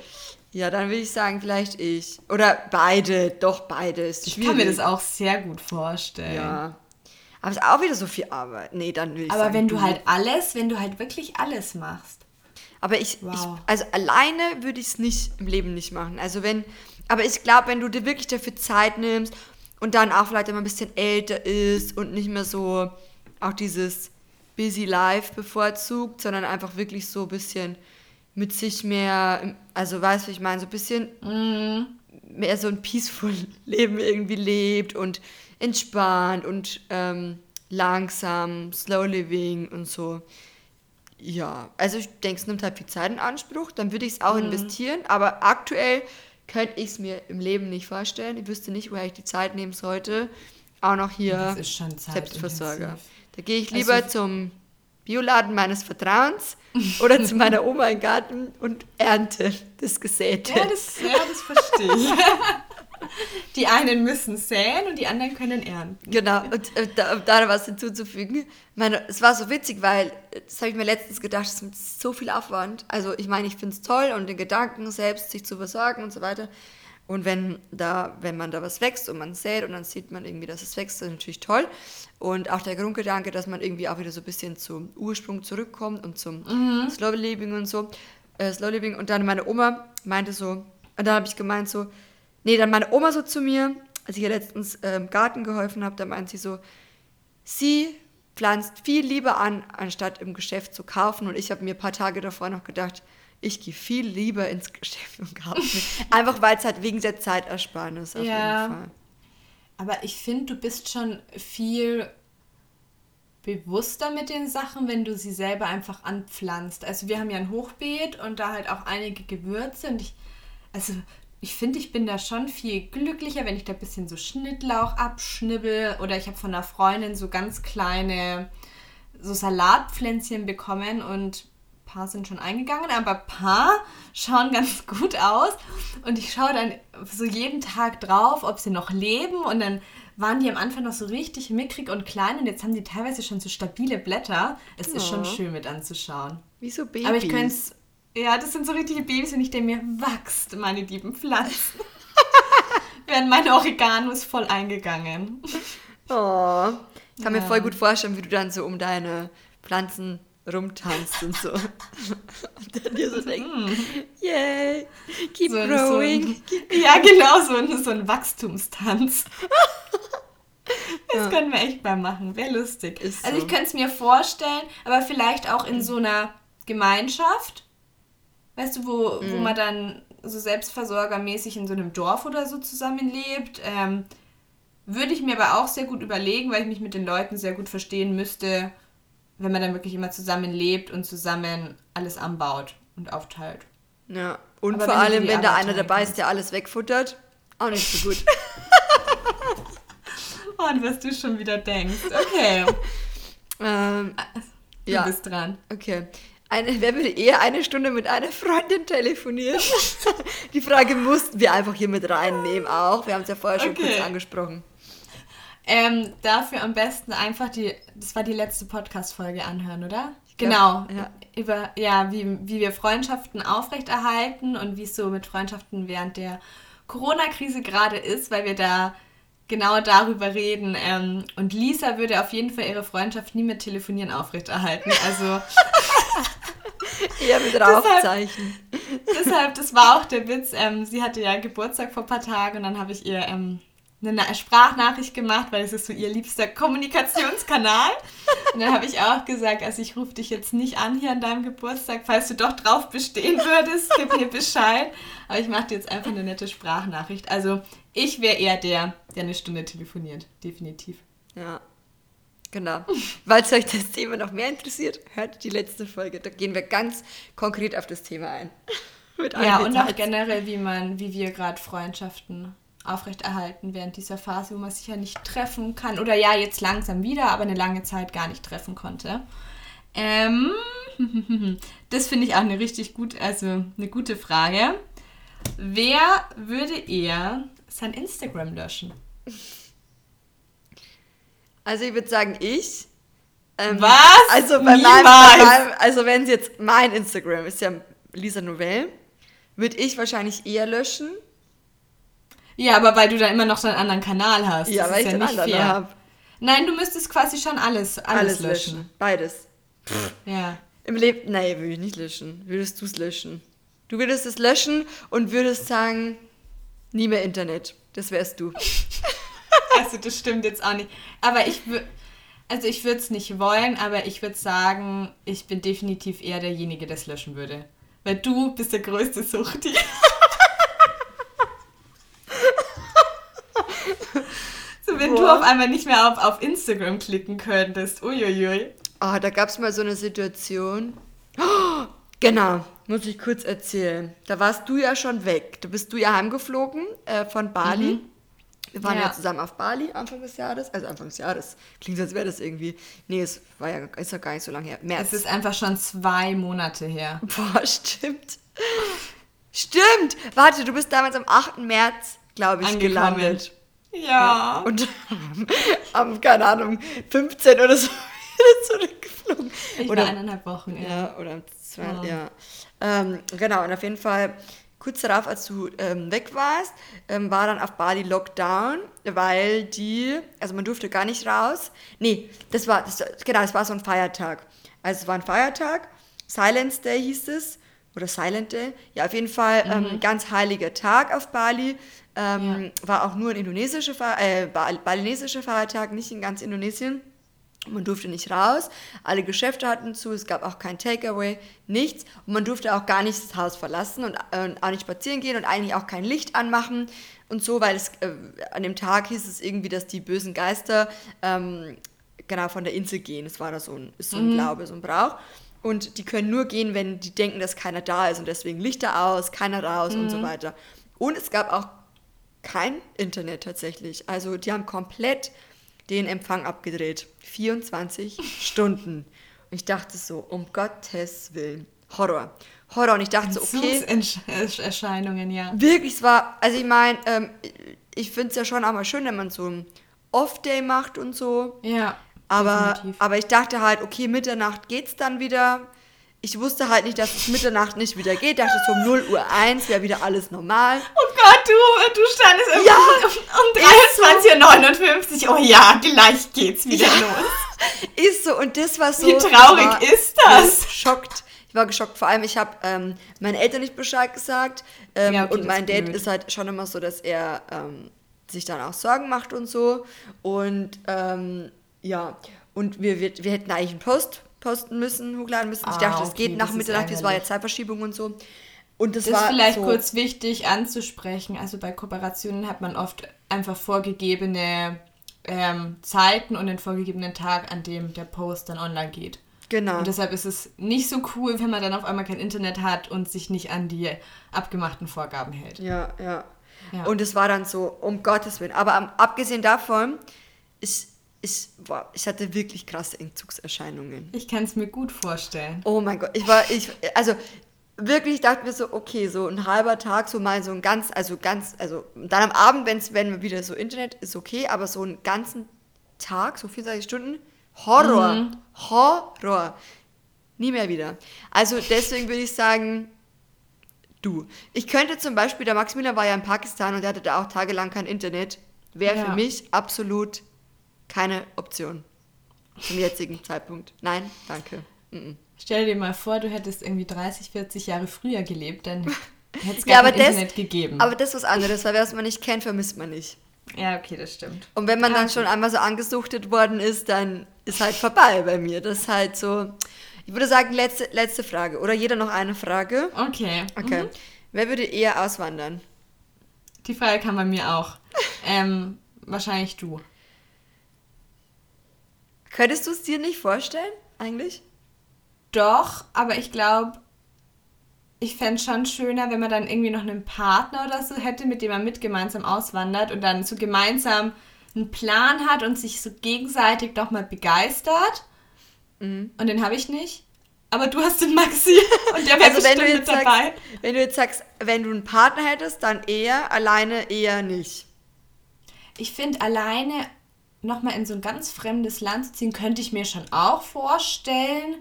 Ja, dann würde ich sagen, vielleicht ich. Oder beide. Doch, beide ist schwierig. Ich kann mir das auch sehr gut vorstellen. Ja. Aber es ist auch wieder so viel Arbeit. Nee, dann will ich Aber sagen, wenn du, halt alles, wenn du halt wirklich alles machst. Aber ich, wow. ich also alleine würde ich es nicht im Leben nicht machen. Also wenn, aber ich glaube, wenn du dir wirklich dafür Zeit nimmst und dann auch vielleicht immer ein bisschen älter ist und nicht mehr so auch dieses busy life bevorzugt, sondern einfach wirklich so ein bisschen mit sich mehr, also weißt du, ich meine, so ein bisschen mm. mehr so ein peaceful Leben irgendwie lebt und entspannt und ähm, langsam, slow living und so. Ja, also ich denke, es nimmt halt viel Zeit in Anspruch, dann würde ich es auch mhm. investieren, aber aktuell könnte ich es mir im Leben nicht vorstellen. Ich wüsste nicht, woher ich die Zeit nehmen sollte. Auch noch hier Selbstversorger. Da gehe ich lieber also, zum Bioladen meines Vertrauens oder zu meiner Oma im Garten und ernte das Gesäte. Ja, das, ja, das verstehe ich. Die einen müssen säen und die anderen können ernten. Genau, und äh, da, da was hinzuzufügen. Meine, es war so witzig, weil, das habe ich mir letztens gedacht, es ist so viel Aufwand. Also ich meine, ich finde es toll und den Gedanken selbst, sich zu versorgen und so weiter. Und wenn, da, wenn man da was wächst und man sät und dann sieht man irgendwie, dass es wächst, ist natürlich toll. Und auch der Grundgedanke, dass man irgendwie auch wieder so ein bisschen zum Ursprung zurückkommt und zum mhm. Slow Living und so. Äh, Slow Living. Und dann meine Oma meinte so, und dann habe ich gemeint so, Nee, dann meine Oma so zu mir, als ich ihr letztens äh, im Garten geholfen habe, da meint sie so, sie pflanzt viel lieber an, anstatt im Geschäft zu kaufen. Und ich habe mir ein paar Tage davor noch gedacht, ich gehe viel lieber ins Geschäft und kaufe. Einfach weil es halt wegen der Zeitersparnis auf ja. jeden Fall. Aber ich finde, du bist schon viel bewusster mit den Sachen, wenn du sie selber einfach anpflanzt. Also wir haben ja ein Hochbeet und da halt auch einige Gewürze und ich, also ich finde, ich bin da schon viel glücklicher, wenn ich da ein bisschen so Schnittlauch abschnibbel oder ich habe von einer Freundin so ganz kleine so Salatpflänzchen bekommen und ein paar sind schon eingegangen, aber ein paar schauen ganz gut aus und ich schaue dann so jeden Tag drauf, ob sie noch leben und dann waren die am Anfang noch so richtig mickrig und klein und jetzt haben die teilweise schon so stabile Blätter. Es oh. ist schon schön mit anzuschauen. Wie so Babys. Aber ich könnte es ja, das sind so richtige Babys und ich denke mir, wachst, meine lieben Pflanzen. Werden meine Oreganos voll eingegangen. Oh, ich kann ja. mir voll gut vorstellen, wie du dann so um deine Pflanzen rumtanzt und so. und dann dir so denkst, mm. yay, keep so growing. So ein, ja, genau, so ein, so ein Wachstumstanz. Das ja. können wir echt mal machen. Wäre lustig. Ist also ich könnte es mir vorstellen, aber vielleicht auch in so einer Gemeinschaft. Weißt du, wo, mhm. wo man dann so selbstversorgermäßig in so einem Dorf oder so zusammenlebt. Ähm, würde ich mir aber auch sehr gut überlegen, weil ich mich mit den Leuten sehr gut verstehen müsste, wenn man dann wirklich immer zusammen lebt und zusammen alles anbaut und aufteilt. Ja, und aber vor allem, wenn da einer dabei ist, der alles wegfuttert, auch nicht so gut. und was du schon wieder denkst. Okay. ähm, du ja. bist dran. Okay. Eine, wer würde eher eine Stunde mit einer Freundin telefonieren? Die Frage mussten wir einfach hier mit reinnehmen auch. Wir haben es ja vorher schon okay. kurz angesprochen. Ähm, dafür am besten einfach die, das war die letzte Podcast-Folge anhören, oder? genau. Ja. Über, ja, wie, wie wir Freundschaften aufrechterhalten und wie es so mit Freundschaften während der Corona-Krise gerade ist, weil wir da genau darüber reden. Ähm, und Lisa würde auf jeden Fall ihre Freundschaft nie mit Telefonieren aufrechterhalten. Also. Eher mit Rauchzeichen. Deshalb, deshalb, das war auch der Witz. Ähm, sie hatte ja Geburtstag vor ein paar Tagen und dann habe ich ihr ähm, eine Sprachnachricht gemacht, weil es ist so ihr liebster Kommunikationskanal. Und dann habe ich auch gesagt, also ich rufe dich jetzt nicht an hier an deinem Geburtstag, falls du doch drauf bestehen würdest, gib mir Bescheid. Aber ich mache dir jetzt einfach eine nette Sprachnachricht. Also ich wäre eher der, der eine Stunde telefoniert, definitiv. Ja, genau. Falls euch das Thema noch mehr interessiert, hört die letzte Folge. Da gehen wir ganz konkret auf das Thema ein. ja, und auch generell, wie man, wie wir gerade Freundschaften aufrechterhalten während dieser Phase, wo man sich ja nicht treffen kann. Oder ja, jetzt langsam wieder, aber eine lange Zeit gar nicht treffen konnte. Ähm, das finde ich auch eine richtig gut, also eine gute Frage. Wer würde eher sein Instagram löschen? Also ich würde sagen, ich. Ähm, Was? Also bei meinem, bei meinem, also wenn es jetzt mein Instagram ist ja Lisa Novell, würde ich wahrscheinlich eher löschen, ja, aber weil du dann immer noch so einen anderen Kanal hast. Ja, das weil ich ja den anderen habe. Nein, du müsstest quasi schon alles, alles, alles löschen. löschen. Beides. Ja. Im Leben, nein, würde ich nicht löschen. Würdest du es löschen? Du würdest es löschen und würdest sagen, nie mehr Internet. Das wärst du. also das stimmt jetzt auch nicht. Aber ich würde, also ich würde es nicht wollen, aber ich würde sagen, ich bin definitiv eher derjenige, der es löschen würde. Weil du bist der größte Suchti. so, wenn Boah. du auf einmal nicht mehr auf, auf Instagram klicken könntest. Uiuiui. Oh, da gab es mal so eine Situation. Oh, genau, muss ich kurz erzählen. Da warst du ja schon weg. Da bist du ja heimgeflogen äh, von Bali. Mhm. Wir waren ja. ja. zusammen auf Bali Anfang des Jahres. Also Anfang des Jahres. Klingt, als wäre das irgendwie. Nee, es war ja, ist ja gar nicht so lange her. März. Es ist einfach schon zwei Monate her. Boah, stimmt. Stimmt! Warte, du bist damals am 8. März, glaube ich, Angekommen. gelandet. Ja. Und am, keine Ahnung, 15 oder so zurückgeflogen. Ich oder, war eineinhalb Wochen, ja. ja oder zwei, oh. ja. Ähm, genau, und auf jeden Fall kurz darauf, als du ähm, weg warst, ähm, war dann auf Bali Lockdown, weil die, also man durfte gar nicht raus. Nee, das war, das, genau, das war so ein Feiertag. Also es war ein Feiertag, Silence Day hieß es, oder Silent Day. Ja, auf jeden Fall ähm, mhm. ganz heiliger Tag auf Bali. Ähm, ja. War auch nur ein indonesischer, äh, balinesischer Feiertag, nicht in ganz Indonesien. Man durfte nicht raus, alle Geschäfte hatten zu, es gab auch kein Takeaway, nichts. Und man durfte auch gar nicht das Haus verlassen und äh, auch nicht spazieren gehen und eigentlich auch kein Licht anmachen und so, weil es äh, an dem Tag hieß es irgendwie, dass die bösen Geister ähm, genau von der Insel gehen. Es war da so ein, so ein mhm. Glaube, so ein Brauch. Und die können nur gehen, wenn die denken, dass keiner da ist und deswegen Lichter aus, keiner raus mhm. und so mhm. weiter. Und es gab auch kein Internet tatsächlich. Also die haben komplett den Empfang abgedreht. 24 Stunden. Und ich dachte so, um Gottes Willen, Horror. Horror. Und ich dachte so, okay. Erscheinungen, ja. Wirklich, es war, also ich meine, ähm, ich finde es ja schon auch mal schön, wenn man so ein Off-Day macht und so. Ja. Aber, aber ich dachte halt, okay, Mitternacht geht's dann wieder. Ich wusste halt nicht, dass es Mitternacht nicht wieder geht. Ich dachte so um 0 Uhr 1 wäre wieder alles normal. Oh Gott, du, du standest ja, um, um 23.59 Uhr. Oh ja, gleich geht's wieder ja. los. Ist so, und das war so. Wie traurig war, ist das? Geschockt. Ich war geschockt. Vor allem, ich habe ähm, meinen Eltern nicht Bescheid gesagt. Ähm, ja, okay, und mein Dad ist halt schon immer so, dass er ähm, sich dann auch Sorgen macht und so. Und ähm, ja, und wir, wir, wir hätten eigentlich einen Post posten müssen, hochladen müssen. ich Ah, dachte, das okay, geht das nach ist Mitternacht, das war ja Zeitverschiebung und so. Und das, Das war ist vielleicht so, kurz wichtig anzusprechen. Also bei Kooperationen hat man oft einfach vorgegebene ähm, Zeiten und den vorgegebenen Tag, an dem der Post dann online geht. Genau. Und deshalb ist es nicht so cool, wenn man dann auf einmal kein Internet hat und sich nicht an die abgemachten Vorgaben hält. Ja, ja. Ja. Und es war dann so, um Gottes Willen. Aber abgesehen davon, ich, ich, boah, ich hatte wirklich krasse Entzugserscheinungen. Ich kann es mir gut vorstellen. Oh mein Gott, ich war, ich, also wirklich dachte mir so, okay, so ein halber Tag, so mal so ein ganz, also ganz, also dann am Abend, wenn's, wenn wieder so Internet ist okay, aber so einen ganzen Tag, so 24 Stunden, Horror, Mhm. Horror. Nie mehr wieder. Also deswegen würde ich sagen, du. Ich könnte zum Beispiel, der Maximilian war ja in Pakistan und der hatte da auch tagelang kein Internet. Wäre Ja. für mich absolut keine Option. Zum jetzigen Zeitpunkt. Nein, danke. Mhm. Stell dir mal vor, du hättest irgendwie 30, 40 Jahre früher gelebt, dann hätte es gar Ja, kein das, Internet gegeben. aber das ist was anderes, weil was man nicht kennt, vermisst man nicht. ja, okay, das stimmt. Und wenn man dann gut. schon einmal so angesuchtet worden ist, dann ist halt vorbei bei mir. Das ist halt so. Ich würde sagen, letzte, letzte Frage. Oder jeder noch eine Frage. Okay. Okay. Mhm. Wer würde eher auswandern? Die Frage kam bei mir auch. ähm, wahrscheinlich du. Könntest du es dir nicht vorstellen, eigentlich? Doch, aber ich glaube, ich fände es schon schöner, wenn man dann irgendwie noch einen Partner oder so hätte, mit dem man mit gemeinsam auswandert und dann so gemeinsam einen Plan hat und sich so gegenseitig doch mal begeistert. Mhm. Und den habe ich nicht. Aber du hast den Maxi und der wäre Also wenn bestimmt mit sagst, dabei. wenn du jetzt sagst, wenn du einen Partner hättest, dann eher, alleine eher nicht. Ich finde, alleine nochmal in so ein ganz fremdes Land zu ziehen, könnte ich mir schon auch vorstellen.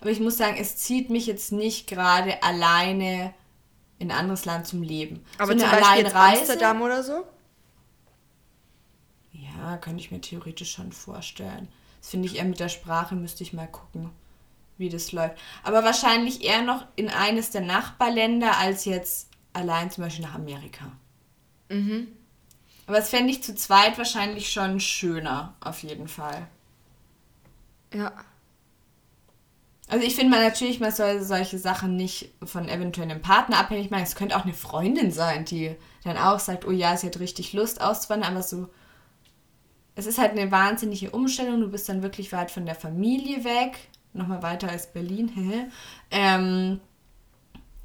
Aber ich muss sagen, es zieht mich jetzt nicht gerade alleine in ein anderes Land zum Leben. Aber so zum eine Beispiel Amsterdam oder so? Ja, könnte ich mir theoretisch schon vorstellen. Das finde ich eher mit der Sprache, müsste ich mal gucken, wie das läuft. Aber wahrscheinlich eher noch in eines der Nachbarländer als jetzt allein zum Beispiel nach Amerika. Mhm. Aber das fände ich zu zweit wahrscheinlich schon schöner, auf jeden Fall. Ja. Also ich finde mal natürlich, man soll solche Sachen nicht von eventuell einem Partner abhängig machen. Es könnte auch eine Freundin sein, die dann auch sagt, oh ja, sie hat richtig Lust auszuwandern, aber so, es ist halt eine wahnsinnige Umstellung. Du bist dann wirklich weit von der Familie weg, nochmal weiter als Berlin. ähm,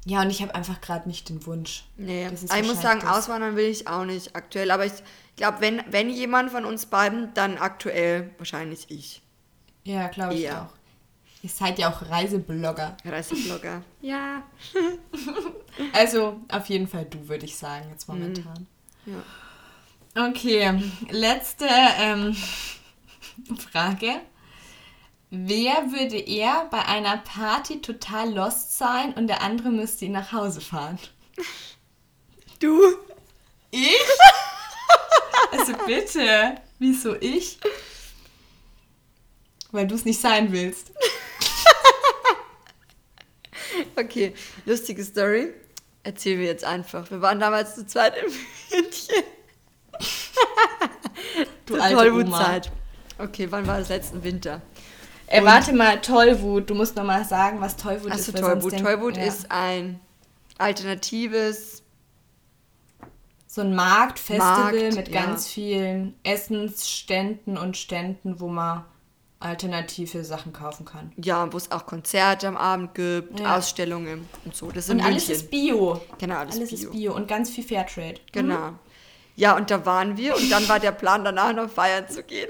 ja, und ich habe einfach gerade nicht den Wunsch. Nee, Das ist aber ich muss sagen, das. auswandern will ich auch nicht aktuell. Aber ich glaube, wenn, wenn jemand von uns beiden, dann aktuell wahrscheinlich ich. Ja, glaube ich auch. Ihr seid ja auch Reiseblogger. Reiseblogger. ja. Also auf jeden Fall du, würde ich sagen, jetzt momentan. ja. Okay, letzte ähm, Frage. Wer würde eher bei einer Party total lost sein und der andere müsste ihn nach Hause fahren? Du? Ich? Also bitte, wieso ich? Weil du es nicht sein willst. Okay, lustige Story. Erzählen wir jetzt einfach. Wir waren damals zu zweit in München. Du alte Tollwut-Zeit. Okay, wann war das letzten Winter? Äh, Und- warte mal, Tollwut. Du musst noch mal sagen, was Tollwut Achso, ist. sonst Tollwut. Tollwut ja. ist ein alternatives so ein Marktfestival Markt, mit ja. ganz vielen Essensständen und Ständen, wo man alternative Sachen kaufen kann. Ja, wo es auch Konzerte am Abend gibt, Ja. Ausstellungen und so. Das Und alles München. ist Bio. genau, alles, Alles Bio. ist Bio und ganz viel Fairtrade. Genau. Ja, und da waren wir und dann war der Plan, danach noch feiern zu gehen.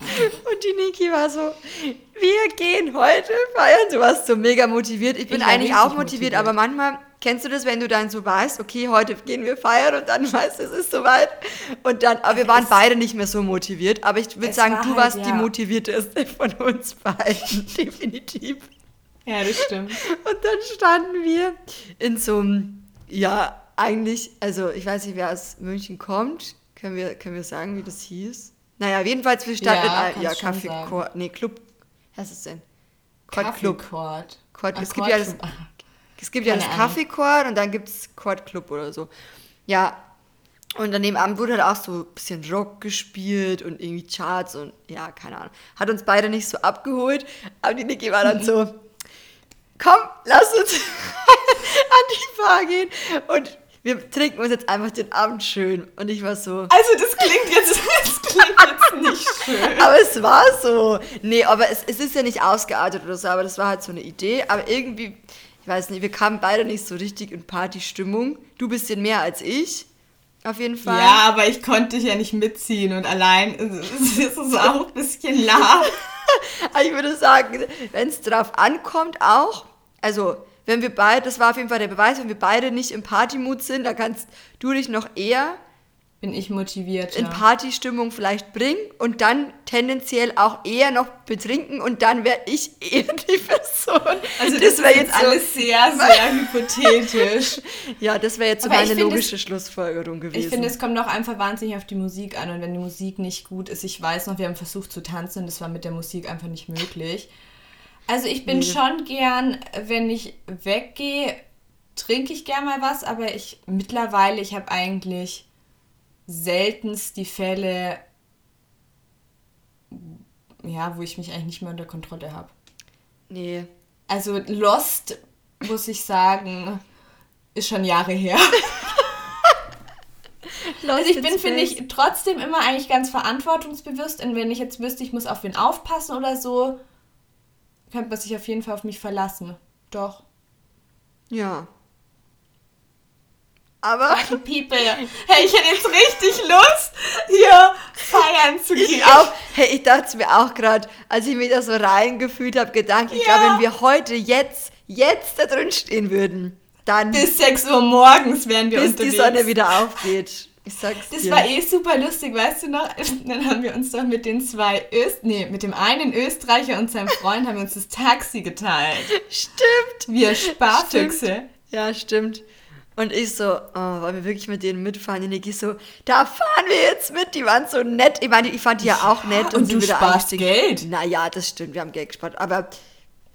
Und die Niki war so, wir gehen heute feiern. Du warst so mega motiviert. Ich bin Ich eigentlich auch motiviert, motiviert. aber manchmal kennst du das, wenn du dann so weißt, okay, heute gehen wir feiern und dann weißt du, es ist soweit. Und dann, aber wir waren Es- beide nicht mehr so motiviert. Aber ich würde sagen, war du halt, warst die ja. motivierteste von uns beiden, definitiv. Ja, das stimmt. Und dann standen wir in so einem, ja, eigentlich, also ich weiß nicht, wer aus München kommt. Können wir, können wir sagen, wie das hieß? Naja, jedenfalls, wir standen Ja, in einem, ja, Kaffee. Chor, nee, Club, was ist es denn? Chord Club. Court. Chord, Ah, es gibt ja das, es gibt ja das Ahnung. Kaffee Chord und dann gibt es Chord Club oder so. Ja, Und an dem Abend wurde halt auch so ein bisschen Rock gespielt und irgendwie Charts und ja, keine Ahnung. Hat uns beide nicht so abgeholt. Aber die Niki war dann so, komm, lass uns an die Bar gehen und wir trinken uns jetzt einfach den Abend schön. Und ich war so. Also das klingt jetzt, das klingt jetzt nicht schön. Aber es war so. Nee, aber es, es ist ja nicht ausgeartet oder so, aber das war halt so eine Idee. Aber irgendwie, ich weiß nicht, wir kamen beide nicht so richtig in Partystimmung. Du ein bisschen mehr als ich. Auf jeden Fall. Ja, aber ich konnte dich ja nicht mitziehen und allein ist es auch ein bisschen lahm. ich würde sagen, wenn es drauf ankommt, auch, also wenn wir beide, das war auf jeden Fall der Beweis, wenn wir beide nicht im Partymut sind, dann kannst du dich noch eher bin ich motiviert in Partystimmung vielleicht bringen und dann tendenziell auch eher noch betrinken und dann wäre ich eher die Person. Also das, das wäre jetzt alles so sehr, sehr hypothetisch. Ja, das wäre jetzt so meine logische es, Schlussfolgerung gewesen. Ich finde, es kommt auch einfach wahnsinnig auf die Musik an und wenn die Musik nicht gut ist, ich weiß noch, wir haben versucht zu tanzen, das war mit der Musik einfach nicht möglich. Also ich bin nee. schon gern, wenn ich weggehe, trinke ich gern mal was, aber ich mittlerweile, ich habe eigentlich seltenst die Fälle, ja, wo ich mich eigentlich nicht mehr unter Kontrolle habe. Nee. Also Lost, muss ich sagen, ist schon Jahre her. also ich bin, finde ich, trotzdem immer eigentlich ganz verantwortungsbewusst. Und wenn ich jetzt wüsste, ich muss auf wen aufpassen oder so, könnte man sich auf jeden Fall auf mich verlassen. Doch. Ja. Aber. Fucking people. Hey, ich hätte jetzt richtig Lust, hier feiern zu gehen. Ich auch. Hey, ich dachte mir auch gerade, als ich mich da so reingefühlt habe, gedacht, ich ja. glaube, wenn wir heute, jetzt, jetzt da drin stehen würden, dann. Bis 6 Uhr morgens wären wir bis unterwegs. Bis die Sonne wieder aufgeht. Ich sag's das dir. war eh super lustig, weißt du noch? Dann haben wir uns doch mit den zwei Öst, nee, mit dem einen Österreicher und seinem Freund haben wir uns das Taxi geteilt. Stimmt. Wir Sparfüchse. Stimmt. Ja, stimmt. Und ich so, oh, wollen wir wirklich mit denen mitfahren? Und ich so, da fahren wir jetzt mit. Die waren so nett. Ich meine, ich fand die ja auch nett. und, und du sparst Geld. Naja, das stimmt. Wir haben Geld gespart. Aber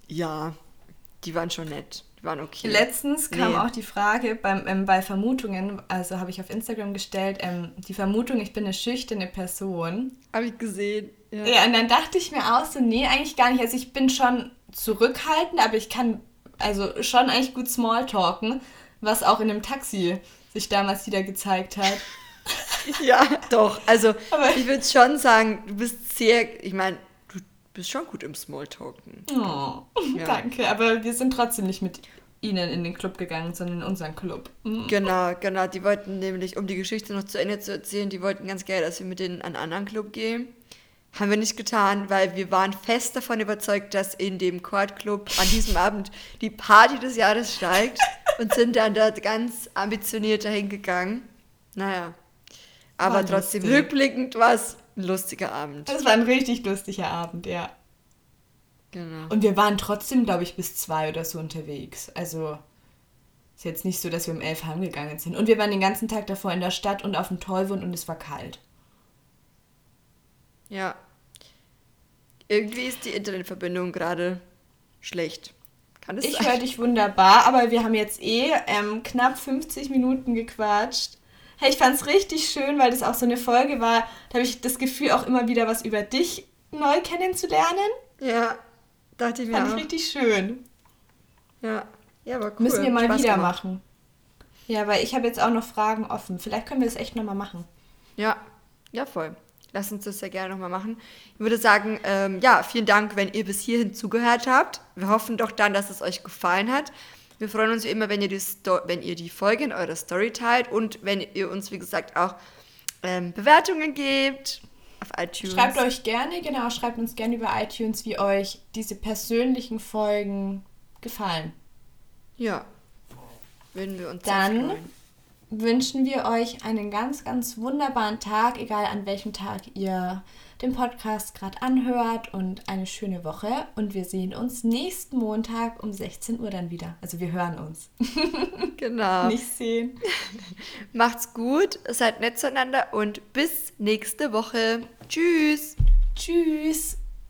ja, die waren schon nett waren okay. Letztens kam nee. auch die Frage beim, ähm, bei Vermutungen, also habe ich auf Instagram gestellt, ähm, die Vermutung, ich bin eine schüchterne Person. Habe ich gesehen. Ja. ja, und dann dachte ich mir auch so, nee, eigentlich gar nicht. Also ich bin schon zurückhaltend, aber ich kann also schon eigentlich gut Smalltalken, was auch in dem Taxi sich damals wieder gezeigt hat. ja, doch. Also aber ich würde schon sagen, du bist sehr, ich meine, bist schon gut im Smalltalken. Oh, ja. danke. Aber wir sind trotzdem nicht mit ihnen in den Club gegangen, sondern in unseren Club. Mhm. Genau, genau. Die wollten nämlich, um die Geschichte noch zu Ende zu erzählen, die wollten ganz gerne, dass wir mit denen an einen anderen Club gehen. Haben wir nicht getan, weil wir waren fest davon überzeugt, dass in dem Court Club an diesem Abend die Party des Jahres steigt und sind dann dort ganz ambitioniert dahin gegangen. Naja. Aber war trotzdem lustig. rückblickend war es ein lustiger Abend. Das war ein richtig lustiger Abend, ja. Genau. Und wir waren trotzdem, glaube ich, bis zwei oder so unterwegs. Also ist jetzt nicht so, dass wir um elf heimgegangen sind. Und wir waren den ganzen Tag davor in der Stadt und auf dem Tollwund und es war kalt. Ja. Irgendwie ist die Internetverbindung gerade schlecht. Kann es ich höre dich wunderbar, aber wir haben jetzt eh ähm, knapp 50 Minuten gequatscht. Hey, ich fand es richtig schön, weil das auch so eine Folge war. Da habe ich das Gefühl, auch immer wieder was über dich neu kennenzulernen. Ja, dachte ich mir Fand auch. ich richtig schön. Ja, ja, aber cool. Müssen wir mal Spaß wieder gemacht. machen. Ja, weil ich habe jetzt auch noch Fragen offen. Vielleicht können wir das echt nochmal machen. Ja, ja, voll. Lass uns das sehr gerne nochmal machen. Ich würde sagen, ähm, ja, vielen Dank, wenn ihr bis hierhin zugehört habt. Wir hoffen doch dann, dass es euch gefallen hat. Wir freuen uns wie immer, wenn ihr die, Sto wenn ihr die Folge in eurer Story teilt und wenn ihr uns, wie gesagt, auch ähm, Bewertungen gebt auf iTunes. Schreibt euch gerne, genau, schreibt uns gerne über iTunes, wie euch diese persönlichen Folgen gefallen. Ja, würden wir uns Dann wünschen wir euch einen ganz, ganz wunderbaren Tag, egal an welchem Tag ihr den Podcast gerade anhört und eine schöne Woche. Und wir sehen uns nächsten Montag um 16 Uhr dann wieder. Also wir hören uns. Genau. Nicht sehen. Macht's gut, seid nett zueinander und bis nächste Woche. Tschüss. Tschüss.